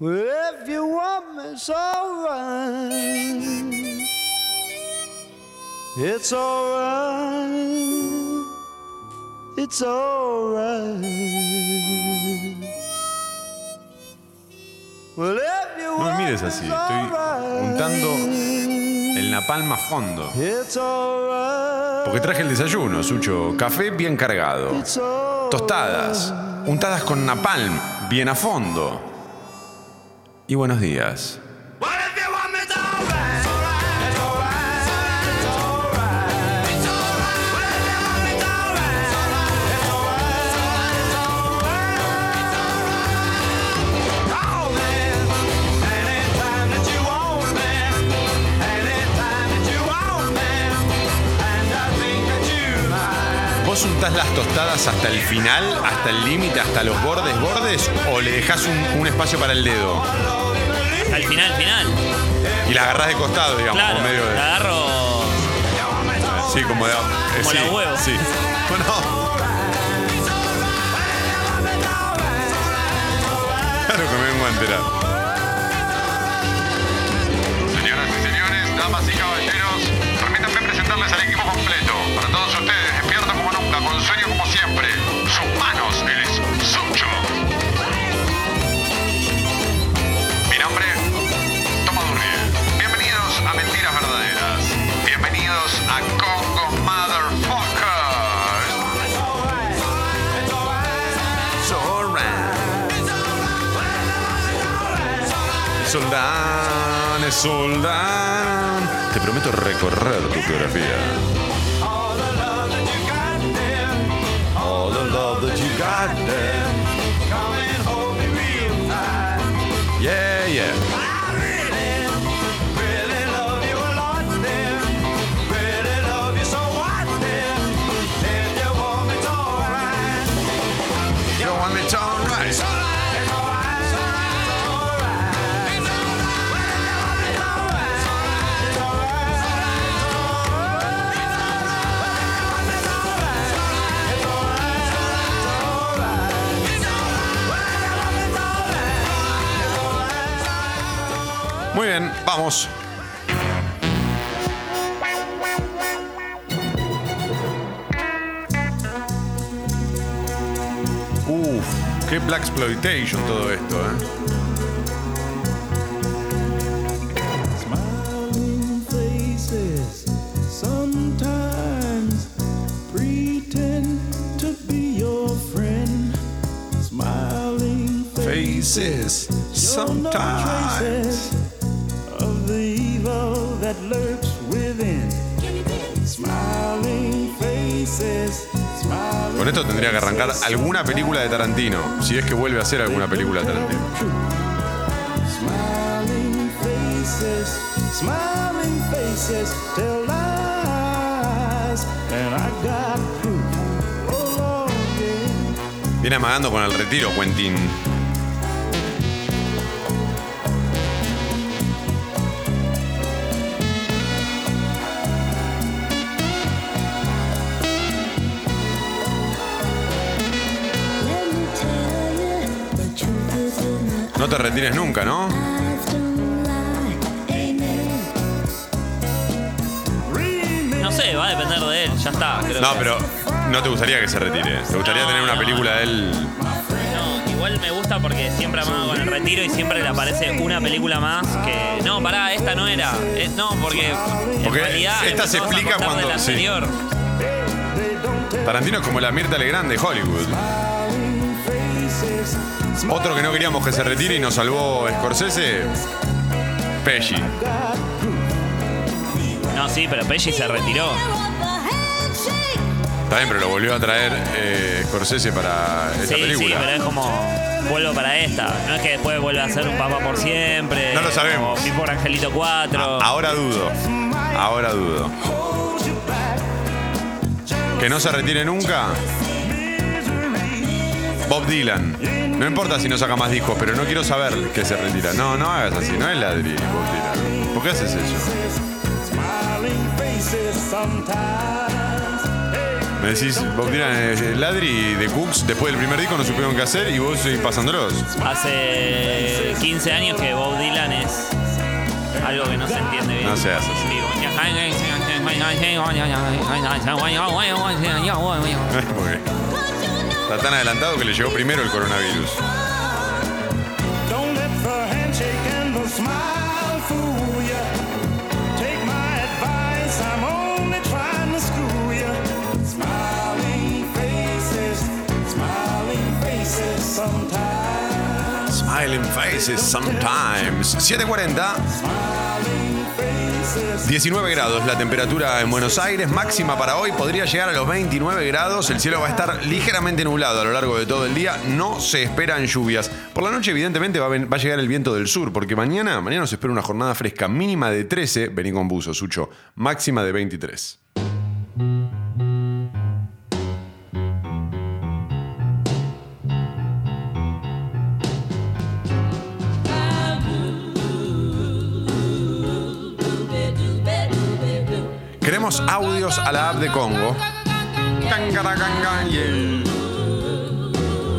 Well, if you want me, it's alright. It's alright. It's alright. Well, if you No me mires así, it's estoy untando el napalm a fondo. Porque traje el desayuno, Sucho. Café bien cargado. Tostadas, untadas con napalm, bien a fondo. Y buenos días. ¿Vos untás las tostadas hasta el final, hasta el límite, hasta los bordes, bordes? ¿O le dejás un, un espacio para el dedo? Al final, final. Y la agarrás de costado, digamos, Claro, medio de. la agarro. Sí, como de. eh, Como sí, la huevo. Sí. Bueno. Claro que me vengo a enterar. Señoras y señores, damas y caballeros, permítanme presentarles al equipo completo. Soldán es soldán. Te prometo recorrer tu geografía. Vamos. Uf, qué Black Exploitation todo esto, ¿eh? Smiling faces sometimes that lurks within. Smiling faces, smiling Con esto tendría que arrancar alguna película de Tarantino, si es que vuelve a hacer alguna película de Tarantino. Viene amagando con el retiro, Quentin. No te retires nunca, ¿no? No sé, va a depender de él, ya está. creo No, que- pero no te gustaría que se retire. ¿Te gustaría No, tener una no, película de él? No, igual me gusta porque siempre amaga con el retiro y siempre le aparece una película más que. No, pará, esta no era. Eh, no, porque. Porque en realidad esta se explica cuando- la sí. anterior. Tarantino es como la Mirta Legrand de Hollywood. Otro que no queríamos que se retire y nos salvó Scorsese, Pesci. No, sí, pero Pesci se retiró. Está bien, pero lo volvió a traer eh, Scorsese para esta Sí, sí, película. pero es como. Vuelvo para esta. No es que después vuelva a ser un papá por siempre. No lo sabemos. Mi por Angelito 4. A- Ahora dudo. Ahora dudo. Que no se retire nunca. Bob Dylan. No importa si no saca más discos, pero no quiero saber que se retira. No, no hagas así. No es ladri, Bob Dylan. ¿Por qué haces eso? Me decís, Bob Dylan es ladri The Cooks, después del primer disco no supieron qué hacer y vos seguís pasándolos. Hace 15 años que Bob Dylan es algo que no se entiende bien. No se hace así. Porque está tan adelantado que le llegó primero el coronavirus. Don't let the handshake and the smile fool ya. Take my advice, I'm only trying to school ya. Smiling faces, smiling faces sometimes. Smiling faces sometimes. 740. 19 grados la temperatura en Buenos Aires, máxima para hoy podría llegar a los 29 grados, el cielo va a estar ligeramente nublado a lo largo de todo el día, no se esperan lluvias. Por la noche evidentemente va a, llegar el viento del sur, porque mañana, mañana nos espera una jornada fresca mínima de 13, vení con buzo, Sucho, máxima de 23. Audios a la app de Congo.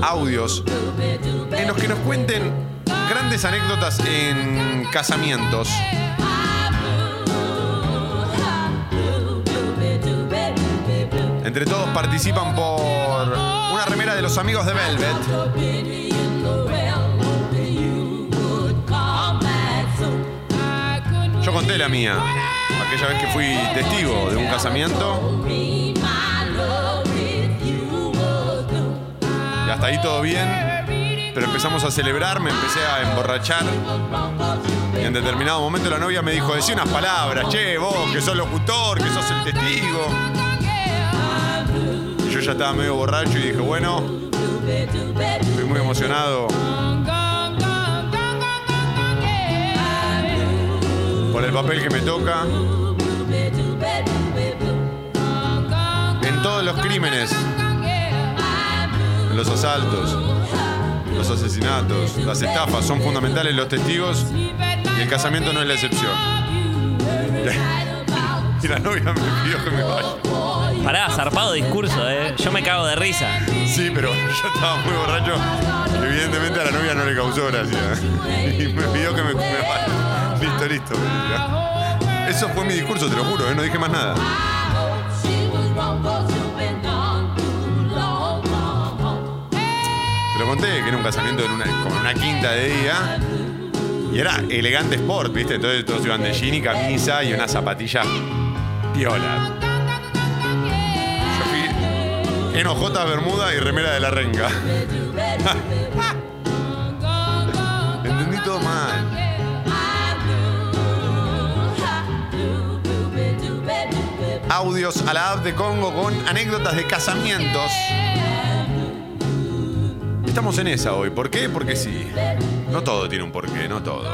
Audios en los que nos cuenten grandes anécdotas en casamientos. Entre todos participan por una remera de los amigos de Velvet. Yo conté la mía. Aquella vez que fui testigo de un casamiento. Y hasta ahí todo bien. Pero empezamos a celebrar, me empecé a emborrachar. Y en determinado momento la novia me dijo, decí unas palabras, che, vos, que sos locutor, que sos el testigo. Y yo ya estaba medio borracho y dije, bueno, estoy muy emocionado por el papel que me toca. En todos los crímenes, en los asaltos, los asesinatos, las estafas son fundamentales los testigos y el casamiento no es la excepción. Y la novia me pidió que me vaya. Pará, zarpado discurso, eh. Yo me cago de risa. Sí, pero yo estaba muy borracho. y Evidentemente a la novia no le causó gracia. Y me pidió que me, me vaya. Listo, listo. Eso fue mi discurso, te lo juro, ¿eh? no dije más nada. Te lo conté que era un casamiento en una, con una quinta de día. Y era elegante sport, ¿viste? Entonces todos iban de jean y camisa y unas zapatillas piolas. Yo fui en ojotas, bermuda y remera de la renga. Entendí todo mal. Audios a la app de Congo con anécdotas de casamientos. Estamos en esa hoy. ¿Por qué? Porque sí. No todo tiene un porqué, no todo.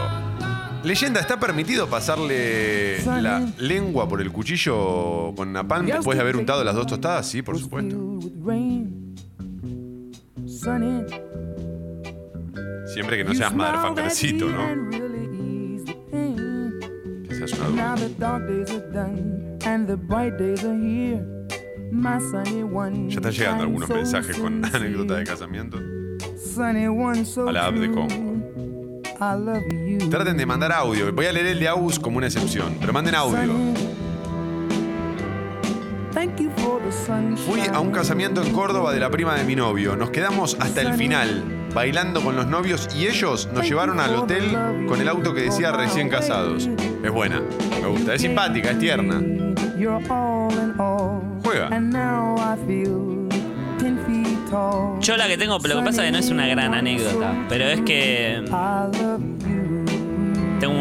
Leyenda, ¿está permitido pasarle la lengua por el cuchillo con napalm después de haber untado las dos tostadas? Sí, por supuesto. Siempre que no seas motherfuckercito, ¿no? Que seas un Now adulto. the dark days are done and the bright days are here. My sunny one. Ya están llegando algunos mensajes con anécdotas de casamiento. Sunny one so a la app de. Congo. I love you. Traten de mandar audio. Voy a leer el de Agus como una excepción, pero manden audio. Sunny. Thank you for the sunshine. Fui a un casamiento en Córdoba de la prima de mi novio. Nos quedamos hasta el final, bailando con los novios y ellos nos llevaron al hotel con el auto que decía recién casados. Es buena, me gusta, es simpática, es tierna. You're all in all. Juega. And now I feel ten feet tall. Yo la que tengo, pero lo que pasa es que no es una gran anécdota. Pero es que Tengo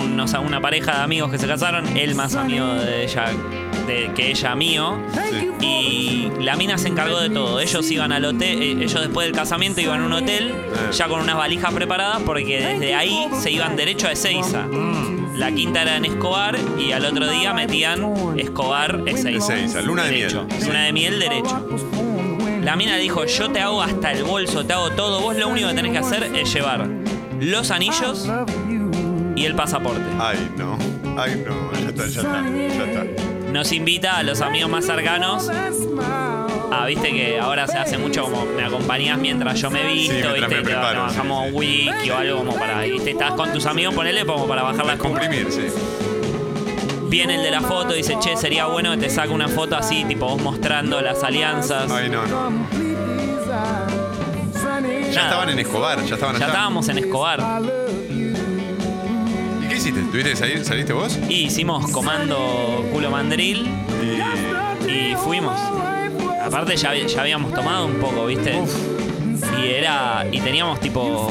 una pareja de amigos que se casaron, él más amigo de ella de, que ella mío. Y la mina se encargó de todo. Ellos iban al hotel, eh, ellos después del casamiento iban a un hotel ya con unas valijas preparadas porque desde ahí se iban derecho a Ezeiza. La quinta era en Escobar y al otro día metían Escobar Ezeiza. Ezeiza, luna de Derecho. miel. Luna de miel derecho. La mina dijo, yo te hago hasta el bolso, te hago todo. Vos lo único que tenés que hacer es llevar los anillos. Y el pasaporte. Ay, no. Ay, no. Ya está, ya está. Ya está. Nos invita a los amigos más cercanos. Ah, viste que ahora se hace mucho como me acompañás mientras yo me visto, mientras viste, me te bajamos sí, un wiki o algo como para, viste, estás con tus amigos, ponele como para bajar las Comprimir, sí. Viene el de la foto y dice, che, sería bueno que te saque una foto así, tipo vos mostrando las alianzas. Ay, no, no. Ya Nada. estaban en Escobar, ya estaban Ya allá. estábamos en Escobar ¿Y qué hiciste? ¿Tuviste que salir? ¿Saliste vos? y hicimos comando culo mandril y fuimos. Aparte ya, ya habíamos tomado un poco, ¿viste? Y era. Y teníamos tipo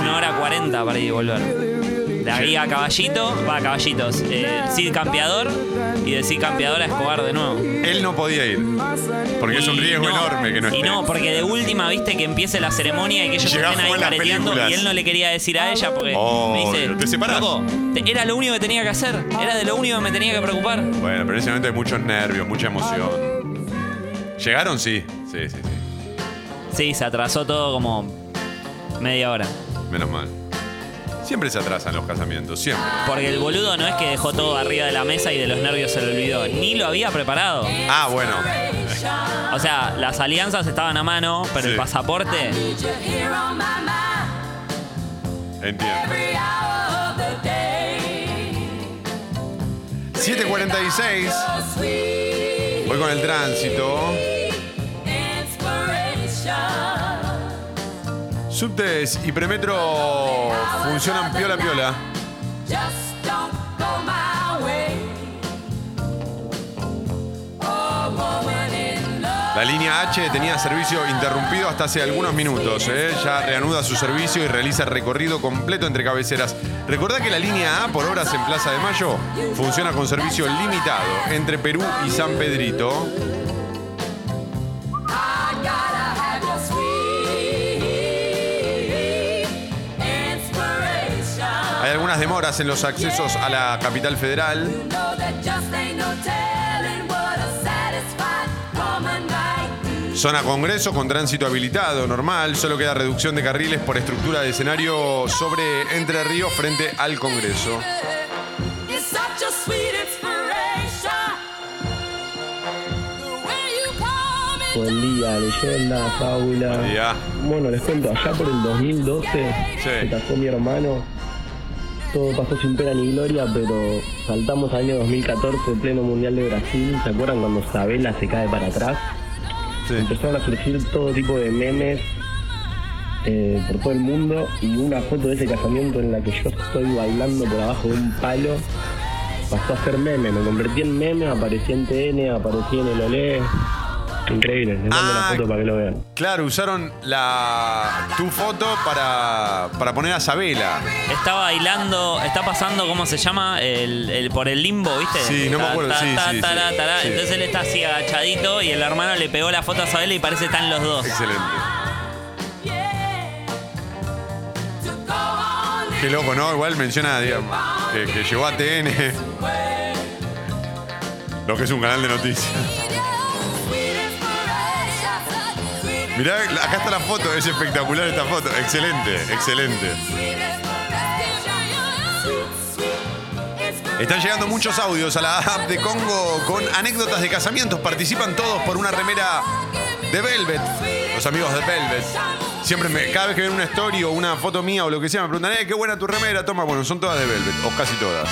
una hora cuarenta para ir y volver. De ahí a caballito, va a caballitos. Eh, Cid campeador y de Cid campeador a Escobar de nuevo. Él no podía ir. Porque es un riesgo no, enorme que no esté. Y no, porque de última, viste, que empiece la ceremonia y que ellos Llegás estén ahí careteando y él no le quería decir a ella porque Oh, me dice, ¿te separás? "Loco, te- era lo único que tenía que hacer, era de lo único que me tenía que preocupar. Bueno, pero en ese momento hay muchos nervios, mucha emoción. ¿Llegaron? Sí. Sí, sí, sí. Sí, se atrasó todo como media hora. Menos mal. Siempre se atrasan los casamientos, siempre. Porque el boludo no es que dejó todo arriba de la mesa y de los nervios se lo olvidó, ni lo había preparado. Ah, bueno. O sea, las alianzas estaban a mano, pero Sí. el pasaporte, Entiendo. 7.46. Voy con el tránsito. Subtes y premetro funcionan piola piola. La línea H tenía servicio interrumpido hasta hace algunos minutos. ¿eh? Ya reanuda su servicio y realiza recorrido completo entre cabeceras. Recordá que la línea A, por horas en Plaza de Mayo, funciona con servicio limitado entre Perú y San Pedrito. Demoras en los accesos a la capital federal. Zona Congreso con tránsito habilitado, normal. Solo queda reducción de carriles por estructura de escenario sobre Entre Ríos frente al Congreso. Buen día, leyenda, fábula. Buen día. Bueno, les cuento, allá por el 2012 se casó mi hermano. Todo pasó sin pena ni gloria, pero saltamos al año 2014, pleno mundial de Brasil. ¿Se acuerdan cuando Sabela se cae para atrás? Empezaron a surgir todo tipo de memes eh, por todo el mundo y una foto de ese casamiento en la que yo estoy bailando por abajo de un palo pasó a ser meme. Me convertí en meme, aparecí en TN, aparecí en el Olé. Increíble, les mando la foto para que lo vean. Claro, usaron la tu foto para, para poner a Sabela. está bailando, está pasando, ¿cómo se llama? El, el- por el limbo, ¿viste? Sí, no me acuerdo. Entonces él está así agachadito y el hermano le pegó la foto a Sabela y parece que están los dos. Excelente. Qué loco, ¿no? Igual menciona, digamos, que, que llegó a TN. Lo que es un canal de noticias. Mirá, acá está la foto, es espectacular esta foto. Excelente, excelente. Están llegando muchos audios a la app de Congo con anécdotas de casamientos. Participan todos por una remera de Velvet. Los amigos de Velvet. Siempre me, cada vez que ven una story o una foto mía o lo que sea, me preguntan, eh, qué buena tu remera. Toma, bueno, son todas de Velvet, o casi todas.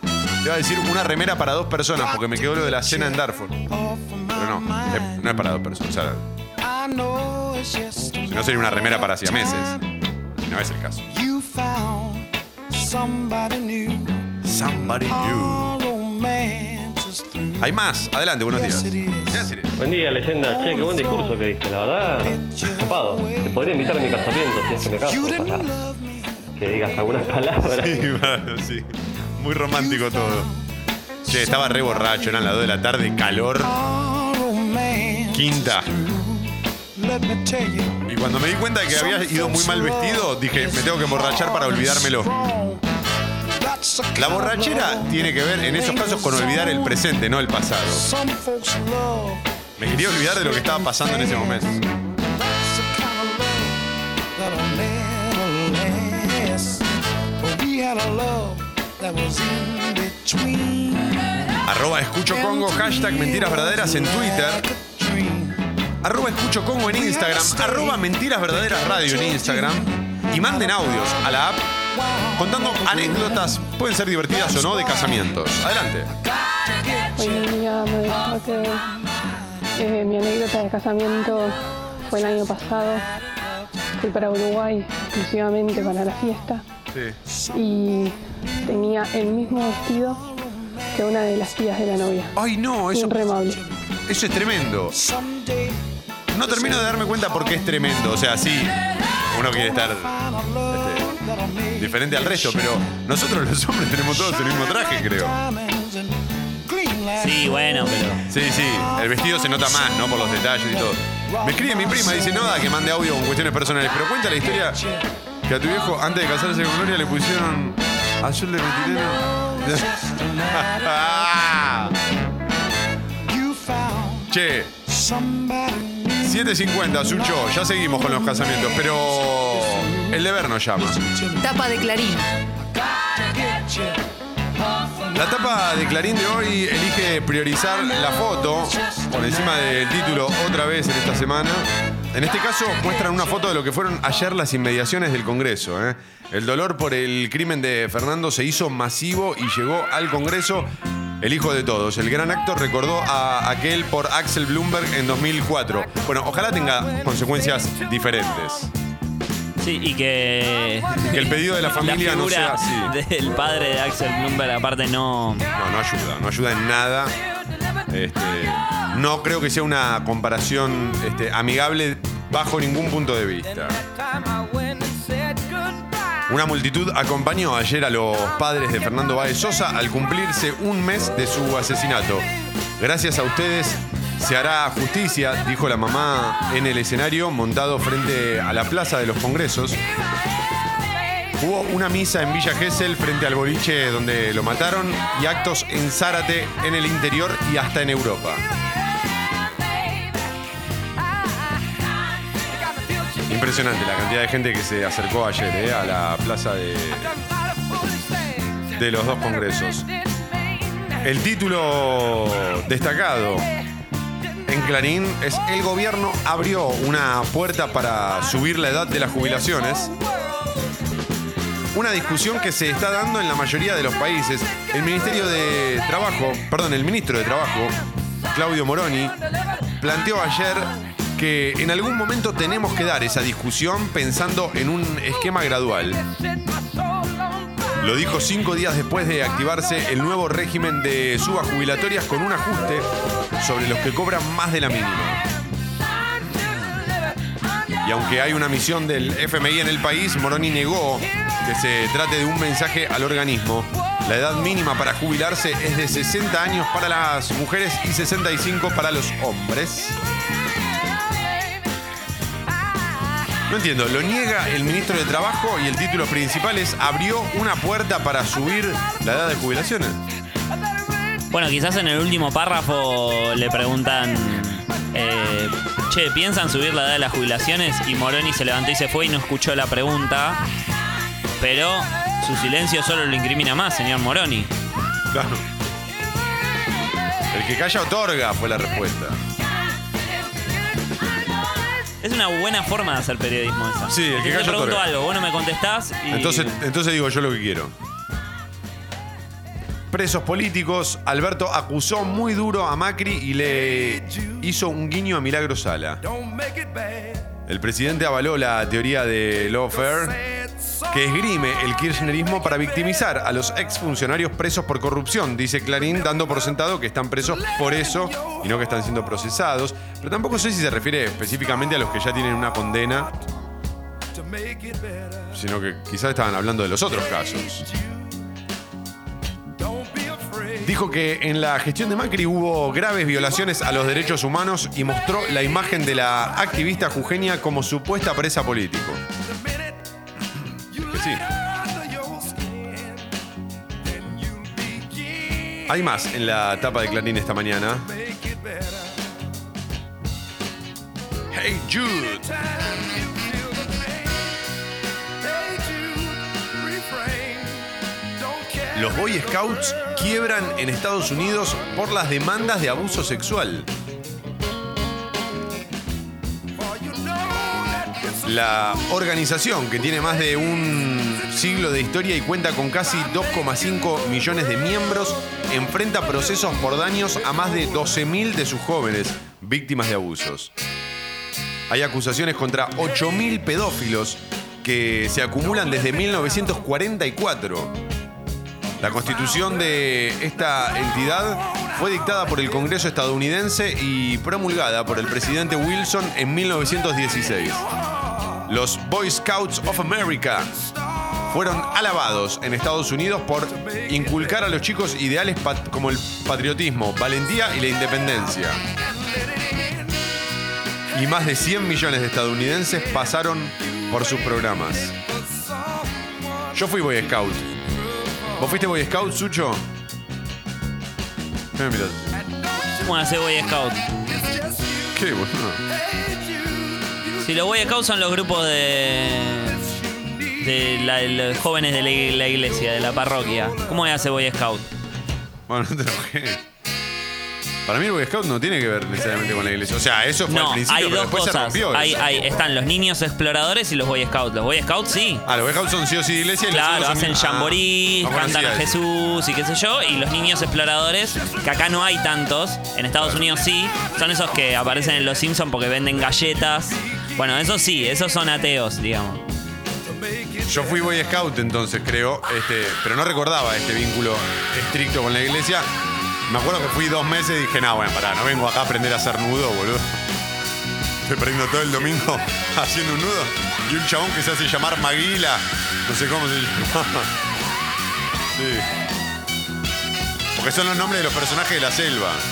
Te iba a decir una remera para dos personas, porque me quedó lo de la cena en Darfur. Pero no, eh, no es para dos personas. O si no sería una remera para siameses. No es el caso. You found somebody new. Hay más. Adelante, buenos días. Buen día, leyenda. Che, qué buen discurso que diste, la verdad. Copado. Te podría invitar a mi casamiento si es que me caso. Ojalá que digas algunas palabras. Sí, mano, sí. Muy romántico todo. Che, estaba re borracho, eran las 2 de la tarde, calor, Romance. quinta. Y cuando me di cuenta de que había ido muy mal vestido, dije, me tengo que emborrachar para olvidármelo. La borrachera tiene que ver en esos casos con olvidar el presente, no el pasado. Me quería olvidar de lo que estaba pasando en ese momento. Arroba escucho hashtag mentiras verdaderas en Twitter. Arroba Escucho Congo en Instagram. Arroba Mentiras Verdaderas Radio en Instagram. Y manden audios a la app contando anécdotas, pueden ser divertidas o no, de casamientos. Adelante. Hoy mi día me dejó que eh, mi anécdota de casamiento fue el año pasado. Fui para Uruguay exclusivamente para la fiesta Sí. y tenía el mismo vestido que una de las tías de la novia. Ay, no, eso, eso es tremendo. No termino de darme cuenta porque es tremendo. O sea, sí, uno quiere estar este, diferente al resto, pero nosotros los hombres tenemos todos el mismo traje, creo. Sí, bueno, pero. Sí, sí, el vestido se nota más, ¿no? Por los detalles y todo. Me escribe mi prima, dice, no da que mande audio con cuestiones personales, pero cuenta la historia que a tu viejo, antes de casarse con Gloria, le pusieron azul de retirero. che, 7.50, Sucho, ya seguimos con los casamientos, pero el deber nos llama. Tapa de Clarín. La tapa de Clarín de hoy elige priorizar la foto por encima del título otra vez en esta semana. En este caso muestran una foto de lo que fueron ayer las inmediaciones del Congreso. ¿eh? El dolor por el crimen de Fernando se hizo masivo y llegó al Congreso. El hijo de todos. El gran actor recordó a aquel por Axel Bloomberg en 2004. Bueno, ojalá tenga consecuencias diferentes. Sí, y que. Que el pedido de la familia no sea así. Del padre de Axel Bloomberg, aparte, no. No, no ayuda, no ayuda en nada. Este, no creo que sea una comparación este, amigable bajo ningún punto de vista. Una multitud acompañó ayer a los padres de Fernando Báez Sosa al cumplirse un mes de su asesinato. Gracias a ustedes se hará justicia, dijo la mamá en el escenario montado frente a la Plaza de los Congresos. Hubo una misa en Villa Gesell frente al boliche donde lo mataron y actos en Zárate, en el interior y hasta en Europa. Impresionante la cantidad de gente que se acercó ayer eh, a la plaza de, de los dos congresos. El título destacado en Clarín es El gobierno abrió una puerta para subir la edad de las jubilaciones. Una discusión que se está dando en la mayoría de los países. El Ministerio de Trabajo, perdón, el ministro de Trabajo, Claudio Moroni, planteó ayer que en algún momento tenemos que dar esa discusión pensando en un esquema gradual. Lo dijo cinco días después de activarse el nuevo régimen de subas jubilatorias con un ajuste sobre los que cobran más de la mínima. Y aunque hay una misión del FMI en el país, Moroni negó que se trate de un mensaje al organismo. La edad mínima para jubilarse es de 60 años para las mujeres y 65 para los hombres. No entiendo, lo niega el ministro de Trabajo y el título principal es abrió una puerta para subir la edad de jubilaciones. Bueno, quizás en el último párrafo le preguntan. eh, che, ¿piensan subir la edad de las jubilaciones? Y Moroni se levantó y se fue y no escuchó la pregunta. Pero su silencio solo lo incrimina más, señor Moroni. Claro. El que calla otorga fue la respuesta. Es una buena forma de hacer periodismo esa. Sí, el que Yo calla te pregunto otorga. algo, vos no me contestás y. Entonces, entonces digo yo lo que quiero. Presos políticos, Alberto acusó muy duro a Macri y le hizo un guiño a Milagro Sala. El presidente avaló la teoría de lawfare que esgrime el kirchnerismo para victimizar a los exfuncionarios presos por corrupción, dice Clarín, dando por sentado que están presos por eso y no que están siendo procesados. Pero tampoco sé si se refiere específicamente a los que ya tienen una condena, sino que quizás estaban hablando de los otros casos. Dijo que en la gestión de Macri hubo graves violaciones a los derechos humanos y mostró la imagen de la activista jujeña como supuesta presa político. Hay más en la tapa de Clarín esta mañana. Hey Jude. Los Boy Scouts quiebran en Estados Unidos por las demandas de abuso sexual. La organización, que tiene más de un siglo de historia y cuenta con casi 2,5 millones de miembros, enfrenta procesos por daños a más de 12.000 de sus jóvenes víctimas de abusos. Hay acusaciones contra 8.000 pedófilos que se acumulan desde 1944. La constitución de esta entidad fue dictada por el Congreso estadounidense y promulgada por el presidente Wilson en 1916. Los Boy Scouts of America fueron alabados en Estados Unidos por inculcar a los chicos ideales como el patriotismo, valentía y la independencia. Y más de 100 millones de estadounidenses pasaron por sus programas. Yo fui Boy Scout. ¿Vos fuiste Boy Scout, Sucho? ¿Qué me mirás? ¿Cómo hace Boy Scout? ¿Qué, boludo? Si los Boy Scouts son los grupos de. De la- de los jóvenes de la, ig- la iglesia, de la parroquia. ¿Cómo hace Boy Scout? Bueno, no te enojes. Para mí el Boy Scout no tiene que ver necesariamente con la iglesia. O sea, eso fue al No, principio, hay pero dos después se cosas. rompió. Hay, eso. hay- están los niños exploradores y los Boy Scouts. Los Boy Scouts sí. Ah, los Boy Scouts son sí o sí de iglesia y los Claro, otros son- hacen Ah, jamboree, no cantan a eso. Jesús y qué sé yo. Y los niños exploradores, que acá no hay tantos, en Estados Unidos sí, son esos que aparecen en Los Simpsons porque venden galletas. Bueno, esos sí, esos son ateos, digamos. Yo fui Boy Scout entonces, creo, este, pero no recordaba este vínculo estricto con la iglesia. Me acuerdo que fui dos meses y dije, no, bueno, pará, no vengo acá a aprender a hacer nudo, boludo. Estoy perdiendo todo el domingo haciendo un nudo. Y un chabón que se hace llamar Maguila, no sé cómo se llama. Sí. Porque son los nombres de los personajes de la selva.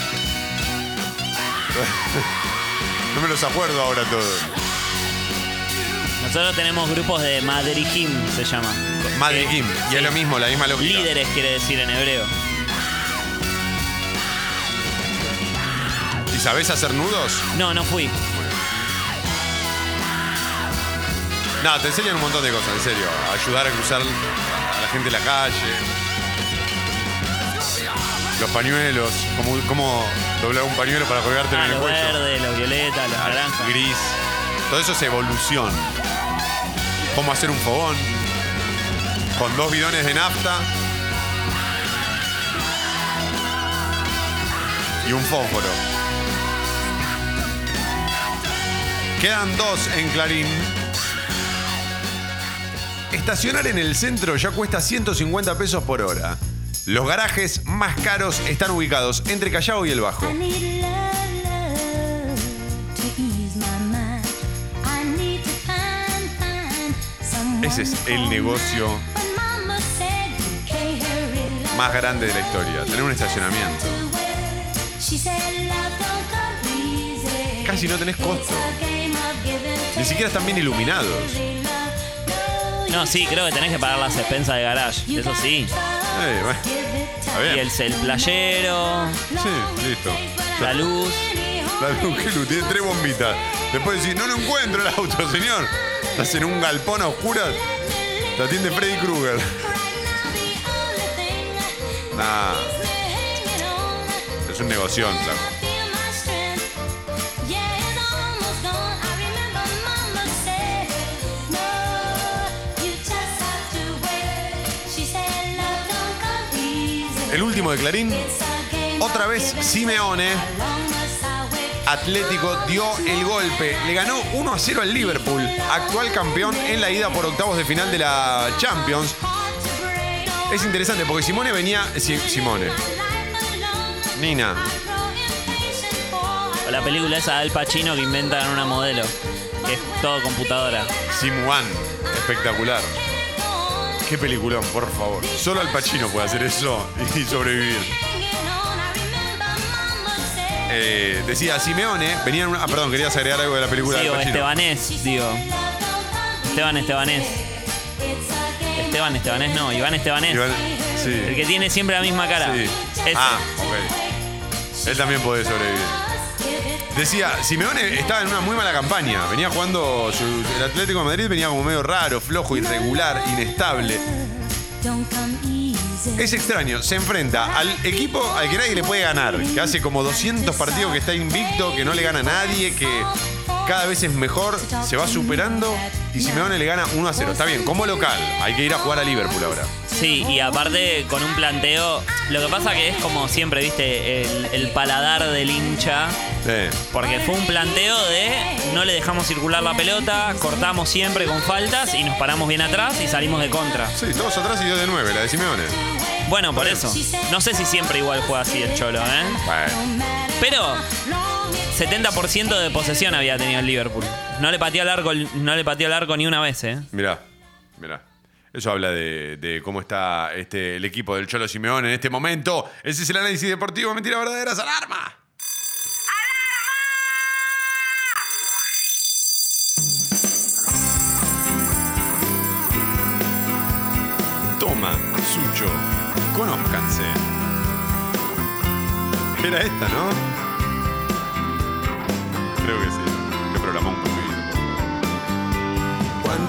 No me los acuerdo ahora todos. Nosotros tenemos grupos de Madrihim, se llama. Madre Eh, y sí. es lo mismo, la misma lógica. Líderes quiere decir en hebreo. ¿Y sabés hacer nudos? No, no fui. No, te enseñan un montón de cosas, en serio. Ayudar a cruzar a la gente en la calle. Los pañuelos, cómo, cómo doblar un pañuelo para colgarte Ah, en el los cuello. verdes, los violetas, los naranjas. Gris. Todo eso es evolución. Cómo hacer un fogón. Con dos bidones de nafta. Y un fósforo. Quedan dos en Clarín. Estacionar en el centro ya cuesta 150 pesos por hora. Los garajes más caros están ubicados entre Callao y el Bajo. Ese es el negocio más grande de la historia, tener un estacionamiento. Casi no tenés costo. Ni siquiera están bien iluminados. no, sí, creo que tenés que pagar las expensas de garage. Eso sí. Eh, bueno, está Y el, el playero, Sí, listo. la luz. La luz, qué luz, tiene tres bombitas. Después decís, no lo encuentro el auto, señor. Estás en un galpón a oscuras. Te atiende Freddy Krueger. Nah, es un negocio, flaco. El último de Clarín, otra vez Simeone, Atlético dio el golpe. Le ganó 1 a 0 al Liverpool, actual campeón en la ida por octavos de final de la Champions. Es interesante porque Simone venía. Si- Simone. Nina. O la película esa de Al Pacino que inventan una modelo. Que es todo computadora. Simuan. Espectacular. Qué peliculón, por favor. Solo Al Pacino puede hacer eso y sobrevivir. Eh, decía Simeone, venía en una. Ah, perdón, querías agregar algo de la película Sí, de o Al Pacino. Estebanés, digo. Esteban Estebanés. Esteban Estebanés no, Iván Estebanés. Sí. El que tiene siempre la misma cara. Sí. Ese. Ah, ok. Él también puede sobrevivir. Decía, Simeone estaba en una muy mala campaña. Venía jugando. su- el Atlético de Madrid venía como medio raro, flojo, irregular, inestable. Es extraño, se enfrenta al equipo al que nadie le puede ganar, que hace como 200 partidos que está invicto, que no le gana a nadie, que cada vez es mejor, se va superando y Simeone le gana 1 a 0. Está bien, como local, hay que ir a jugar a Liverpool ahora. Sí, y aparte con un planteo. Lo que pasa que es como siempre, viste, el, el paladar del hincha. Sí. Porque fue un planteo de no le dejamos circular la pelota, cortamos siempre con faltas y nos paramos bien atrás y salimos de contra. Sí, todos atrás y yo de 9, la de Simeone. Bueno, por eso. No sé si siempre igual juega así el Cholo, ¿eh? Bueno. Pero 70% de posesión había tenido el Liverpool. No le pateó al arco, no le pateó al arco ni una vez, ¿eh? Mirá, mirá. Eso habla de, cómo está este, el equipo del Cholo Simeone en este momento. Ese es el análisis deportivo. Mentira verdaderas. ¡Alarma! Toma, Sucho, conózcanse. Era esta, ¿no? Creo que sí.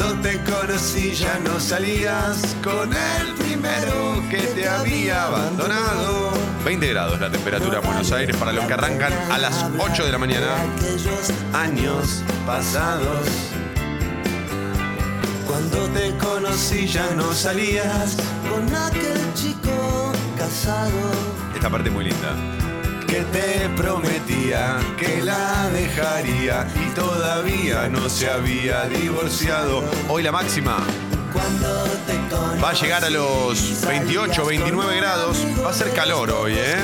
Cuando te conocí ya no salías con el primero que te había abandonado. 20 grados la temperatura en Buenos Aires para los que arrancan a las 8 de la mañana. años pasados. Cuando te conocí ya no salías con aquel chico casado Esta parte es muy linda. Que te prometía que la dejaría y todavía no se había divorciado. Hoy la máxima va a llegar a los 28, 29 grados. Va a ser calor hoy, ¿eh?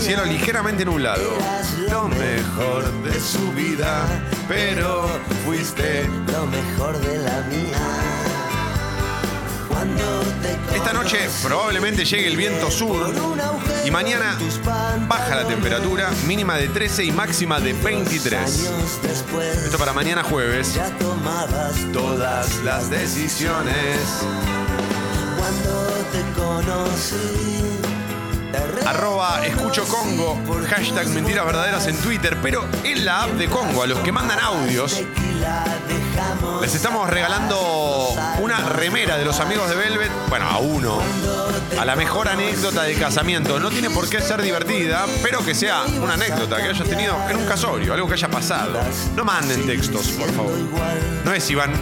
Cielo ligeramente nublado. lo mejor de su vida, pero fuiste lo mejor de la mía. Esta noche probablemente llegue el viento sur y mañana baja la temperatura, mínima de 13 y máxima de 23. años después Esto para mañana jueves. todas las decisiones. Arroba escucho Congo, hashtag mentiras verdaderas en Twitter, pero en la app de Congo, a los que mandan audios, les estamos regalando una remera de los amigos de Velvet, bueno, a uno, a la mejor anécdota de casamiento. No tiene por qué ser divertida, pero que sea una anécdota que hayas tenido en un casorio, algo que haya pasado. No manden textos, por favor. No es Iván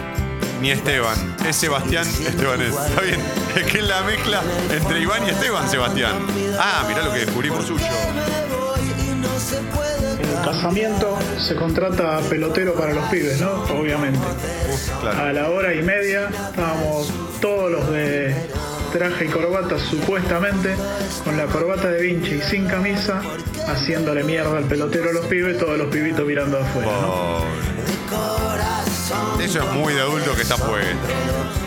ni Esteban, es Sebastián Estebanés. Está bien, es que es la mezcla entre Iván y Esteban Sebastián. Ah, mirá lo que descubrimos suyo. Casamiento se contrata pelotero para los pibes, ¿no? Obviamente. A Claro. la hora y media estábamos todos los de traje y corbata, supuestamente, con la corbata de Vinci y sin camisa, haciéndole mierda al pelotero a los pibes, todos los pibitos mirando afuera. Eso es muy de adulto que está puesto.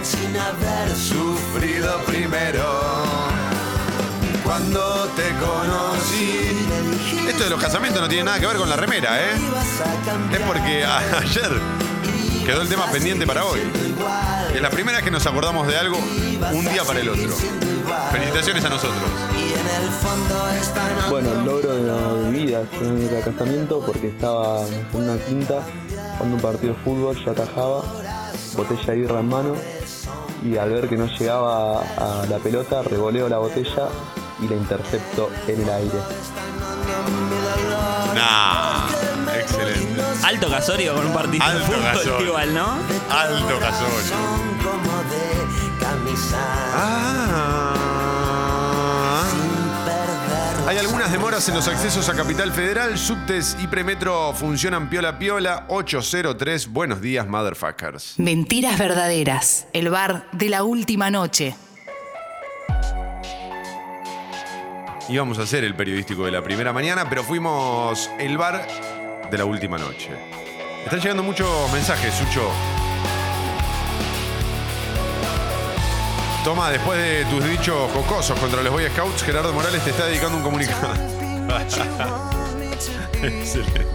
sin haber sufrido primero. Cuando te conocí, De los casamientos no tiene nada que ver con la remera, ¿eh? Es porque ayer quedó el tema pendiente para hoy. Es la primera vez que nos acordamos de algo un día para el otro. Felicitaciones a nosotros. Bueno, el logro de mi vida fue el casamiento porque estaba en una quinta, cuando un partido de fútbol, yo atajaba, botella de birra en mano, y al ver que no llegaba a la pelota, revoleo la botella y la intercepto en el aire. Nah, excelente. Alto casorio con un partido de Alto fútbol casorio. igual, ¿no? Alto casorio. Son como de camisa Ah. sin perder Hay algunas demoras en los accesos a Capital Federal. Subtes y Premetro funcionan piola piola. 803. Buenos días, motherfuckers. Mentiras verdaderas. El bar de la última noche. Íbamos a hacer el periodístico de la primera mañana, pero fuimos el bar de la última noche. Están llegando muchos mensajes, Sucho. Toma, después de tus dichos jocosos contra los Boy Scouts, Gerardo Morales te está dedicando un comunicado. Excelente.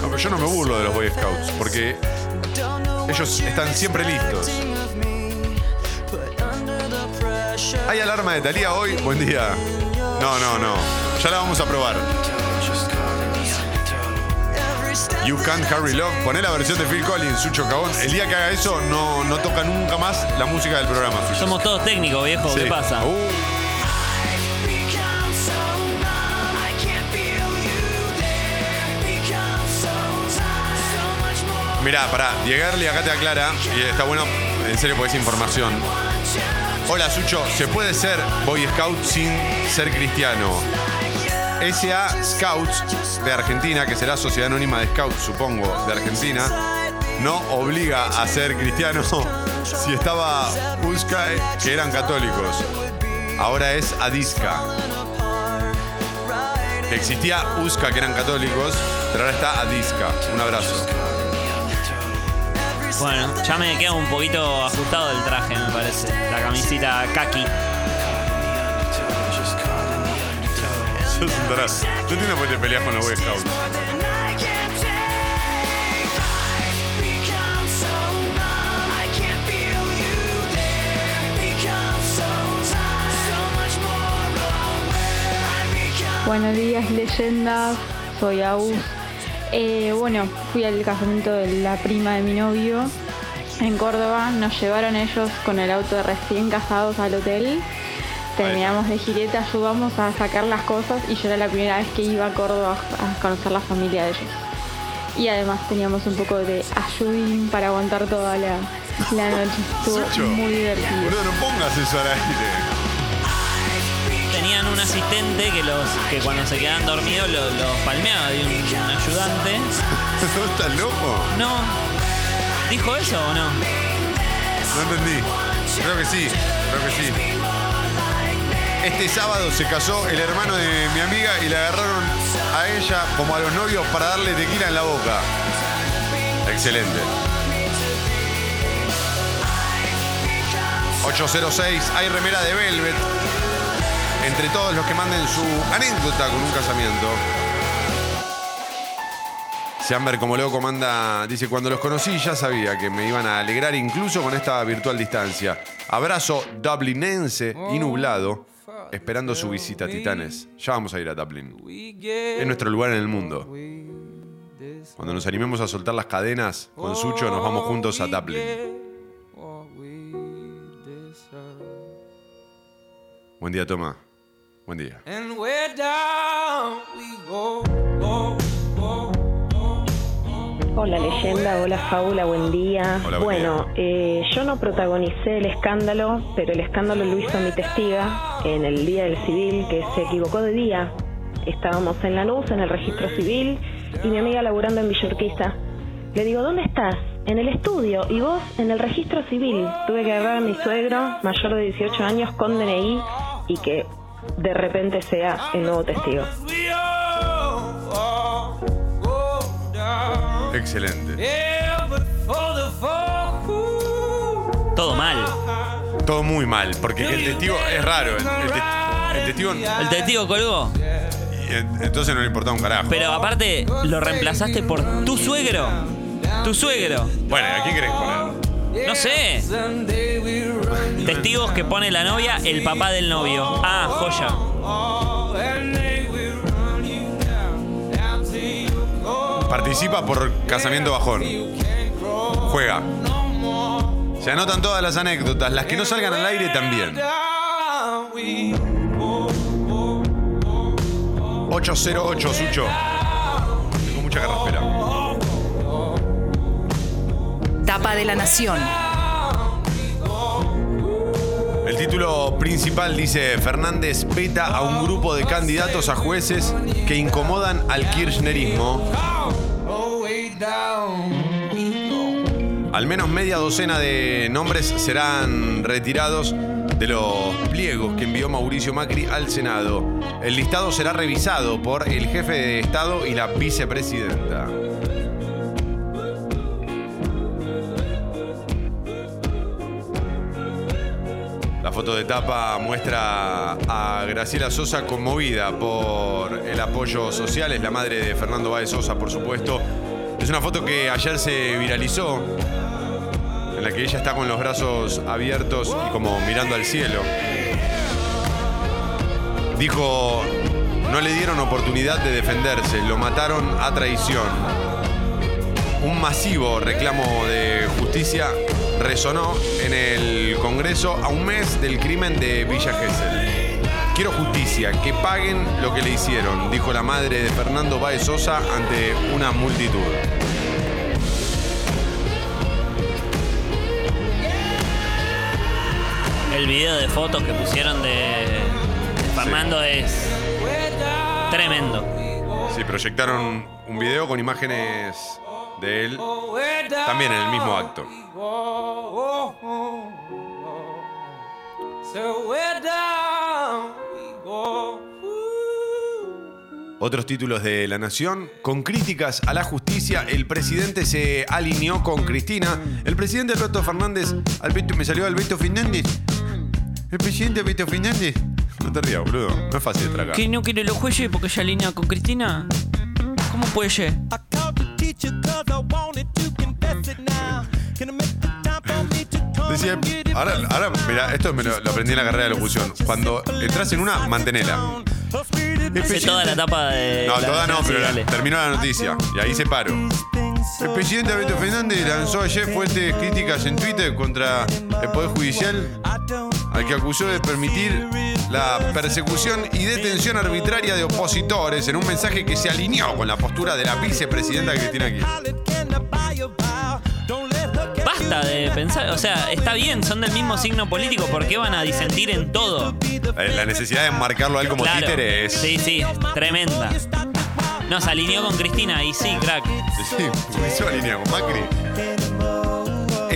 Pero yo no me burlo de los Boy Scouts, porque ellos están siempre listos. ¿Hay alarma de Talía hoy? Buen día. No, no, no. Ya la vamos a probar. You Can't Hurry Love. Poné la versión de Phil Collins, Sucho Cabón. El día que haga eso, no, no toca nunca más la música del programa. Sucho. Somos todos técnicos, viejo. Sí. ¿Qué pasa? Uh, mirá, pará. Diegarle acá te aclara, y está bueno, en serio, porque es información. Hola, Sucho. ¿Se puede ser Boy Scout sin ser cristiano? SA Scouts de Argentina, que será Sociedad Anónima de Scouts, supongo, de Argentina, no obliga a ser cristiano si estaba USCA, que eran católicos. Ahora es ADISCA. Existía USCA, que eran católicos, pero ahora está ADISCA. Un abrazo. Bueno, ya me queda un poquito ajustado el traje, me parece. La camisita kaki. Sos un tarado. No entiendo por qué te peleas con los Boy Scouts. Buenos días, leyendas. Soy Agus. Eh, bueno, fui al casamiento de la prima de mi novio en Córdoba. Nos llevaron ellos con el auto de recién casados al hotel. Terminamos de girete, ayudamos a sacar las cosas y yo era la primera vez que iba a Córdoba a conocer la familia de ellos. Y además teníamos un poco de ayudín para aguantar toda la, la noche. Estuvo muy divertido. Boludo, no pongas eso al aire. Tenían un asistente que los que cuando se quedaban dormidos los, los palmeaba de un, un ayudante. ¿No estás loco? No. ¿Dijo eso o no? No entendí. Creo que sí, creo que sí. Este sábado se casó el hermano de mi amiga y le agarraron a ella como a los novios para darle tequila en la boca. Excelente. 806, hay remera de Velvet. Entre todos los que manden su anécdota con un casamiento. Seamber como loco manda, dice, cuando los conocí ya sabía que me iban a alegrar incluso con esta virtual distancia. Abrazo dublinense y nublado, esperando su visita Titanes. Ya vamos a ir a Dublin. Es nuestro lugar en el mundo. Cuando nos animemos a soltar las cadenas, con Sucho nos vamos juntos a Dublin. Buen día, Toma. Buen día. And where down we go, go, go. Hola leyenda, hola fábula, buen día. Hola, buen bueno, eh, yo no protagonicé el escándalo, pero el escándalo lo hizo mi testiga en el día del civil, que se equivocó de día. Estábamos en Lanús, en el registro civil, y mi amiga laburando en Villurquiza. Le digo, ¿dónde estás? En el estudio, y vos en el registro civil. Tuve que agarrar a mi suegro, mayor de 18 años, con DNI, y que de repente sea el nuevo testigo. Excelente. Todo mal. Todo muy mal, porque el testigo es raro. El, el te- el testigo. El testigo colgó. y en- Entonces no le importaba un carajo. Pero aparte, lo reemplazaste por tu suegro. Tu suegro. Bueno, ¿a quién querés poner? No sé. Testigos que pone la novia, el papá del novio. Ah, joya. Participa por casamiento bajón. Juega. Se anotan todas las anécdotas, las que no salgan al aire también. Down we 808 Sucho. Tengo mucha carraspera. De la Nación. El título principal dice Fernández peta a un grupo de candidatos a jueces que incomodan al kirchnerismo. Al menos media docena de nombres serán retirados de los pliegos que envió Mauricio Macri al Senado. El listado será revisado por el jefe de Estado y la vicepresidenta. Foto de tapa muestra a Graciela Sosa conmovida por el apoyo social. Es la madre de Fernando Báez Sosa, por supuesto. Es una foto que ayer se viralizó, en la que ella está con los brazos abiertos y como mirando al cielo. Dijo, no le dieron oportunidad de defenderse, lo mataron a traición. un masivo reclamo de justicia resonó en el Congreso a un mes del crimen de Villa Gesell. Quiero justicia, que paguen lo que le hicieron, dijo la madre de Fernando Baez Sosa ante una multitud. El video de fotos que pusieron de Fernando es tremendo. Sí, proyectaron un video con imágenes de él también en el mismo acto. Otros títulos de La Nación. Con críticas a la justicia, el presidente se alineó con Cristina. El presidente Alberto Fernández. Alberto, me salió Alberto Fernández. El presidente Alberto Fernández. No te rías, boludo. No es fácil de tragar. ¿Que no quiere los jueces porque se alinea con Cristina? ¿Cómo puede ser? Decía, ahora, ahora mira, esto me lo, lo aprendí en la carrera de locución. Cuando entras en una, mantenela. Toda la etapa de. No, la- toda no, pero la- terminó la noticia. Y ahí se paró. El presidente Alberto Fernández lanzó ayer fuertes críticas en Twitter contra el Poder Judicial al que acusó de permitir la persecución y detención arbitraria de opositores en un mensaje que se alineó con la postura de la vicepresidenta Cristina Kirchner. Basta de pensar, o sea, está bien, son del mismo signo político, ¿por qué van a disentir en todo? Eh, La necesidad de marcarlo a él como Claro. títere es. Sí, sí, tremenda. No, se alineó con Cristina y sí, crack. Sí, se alinea con Macri.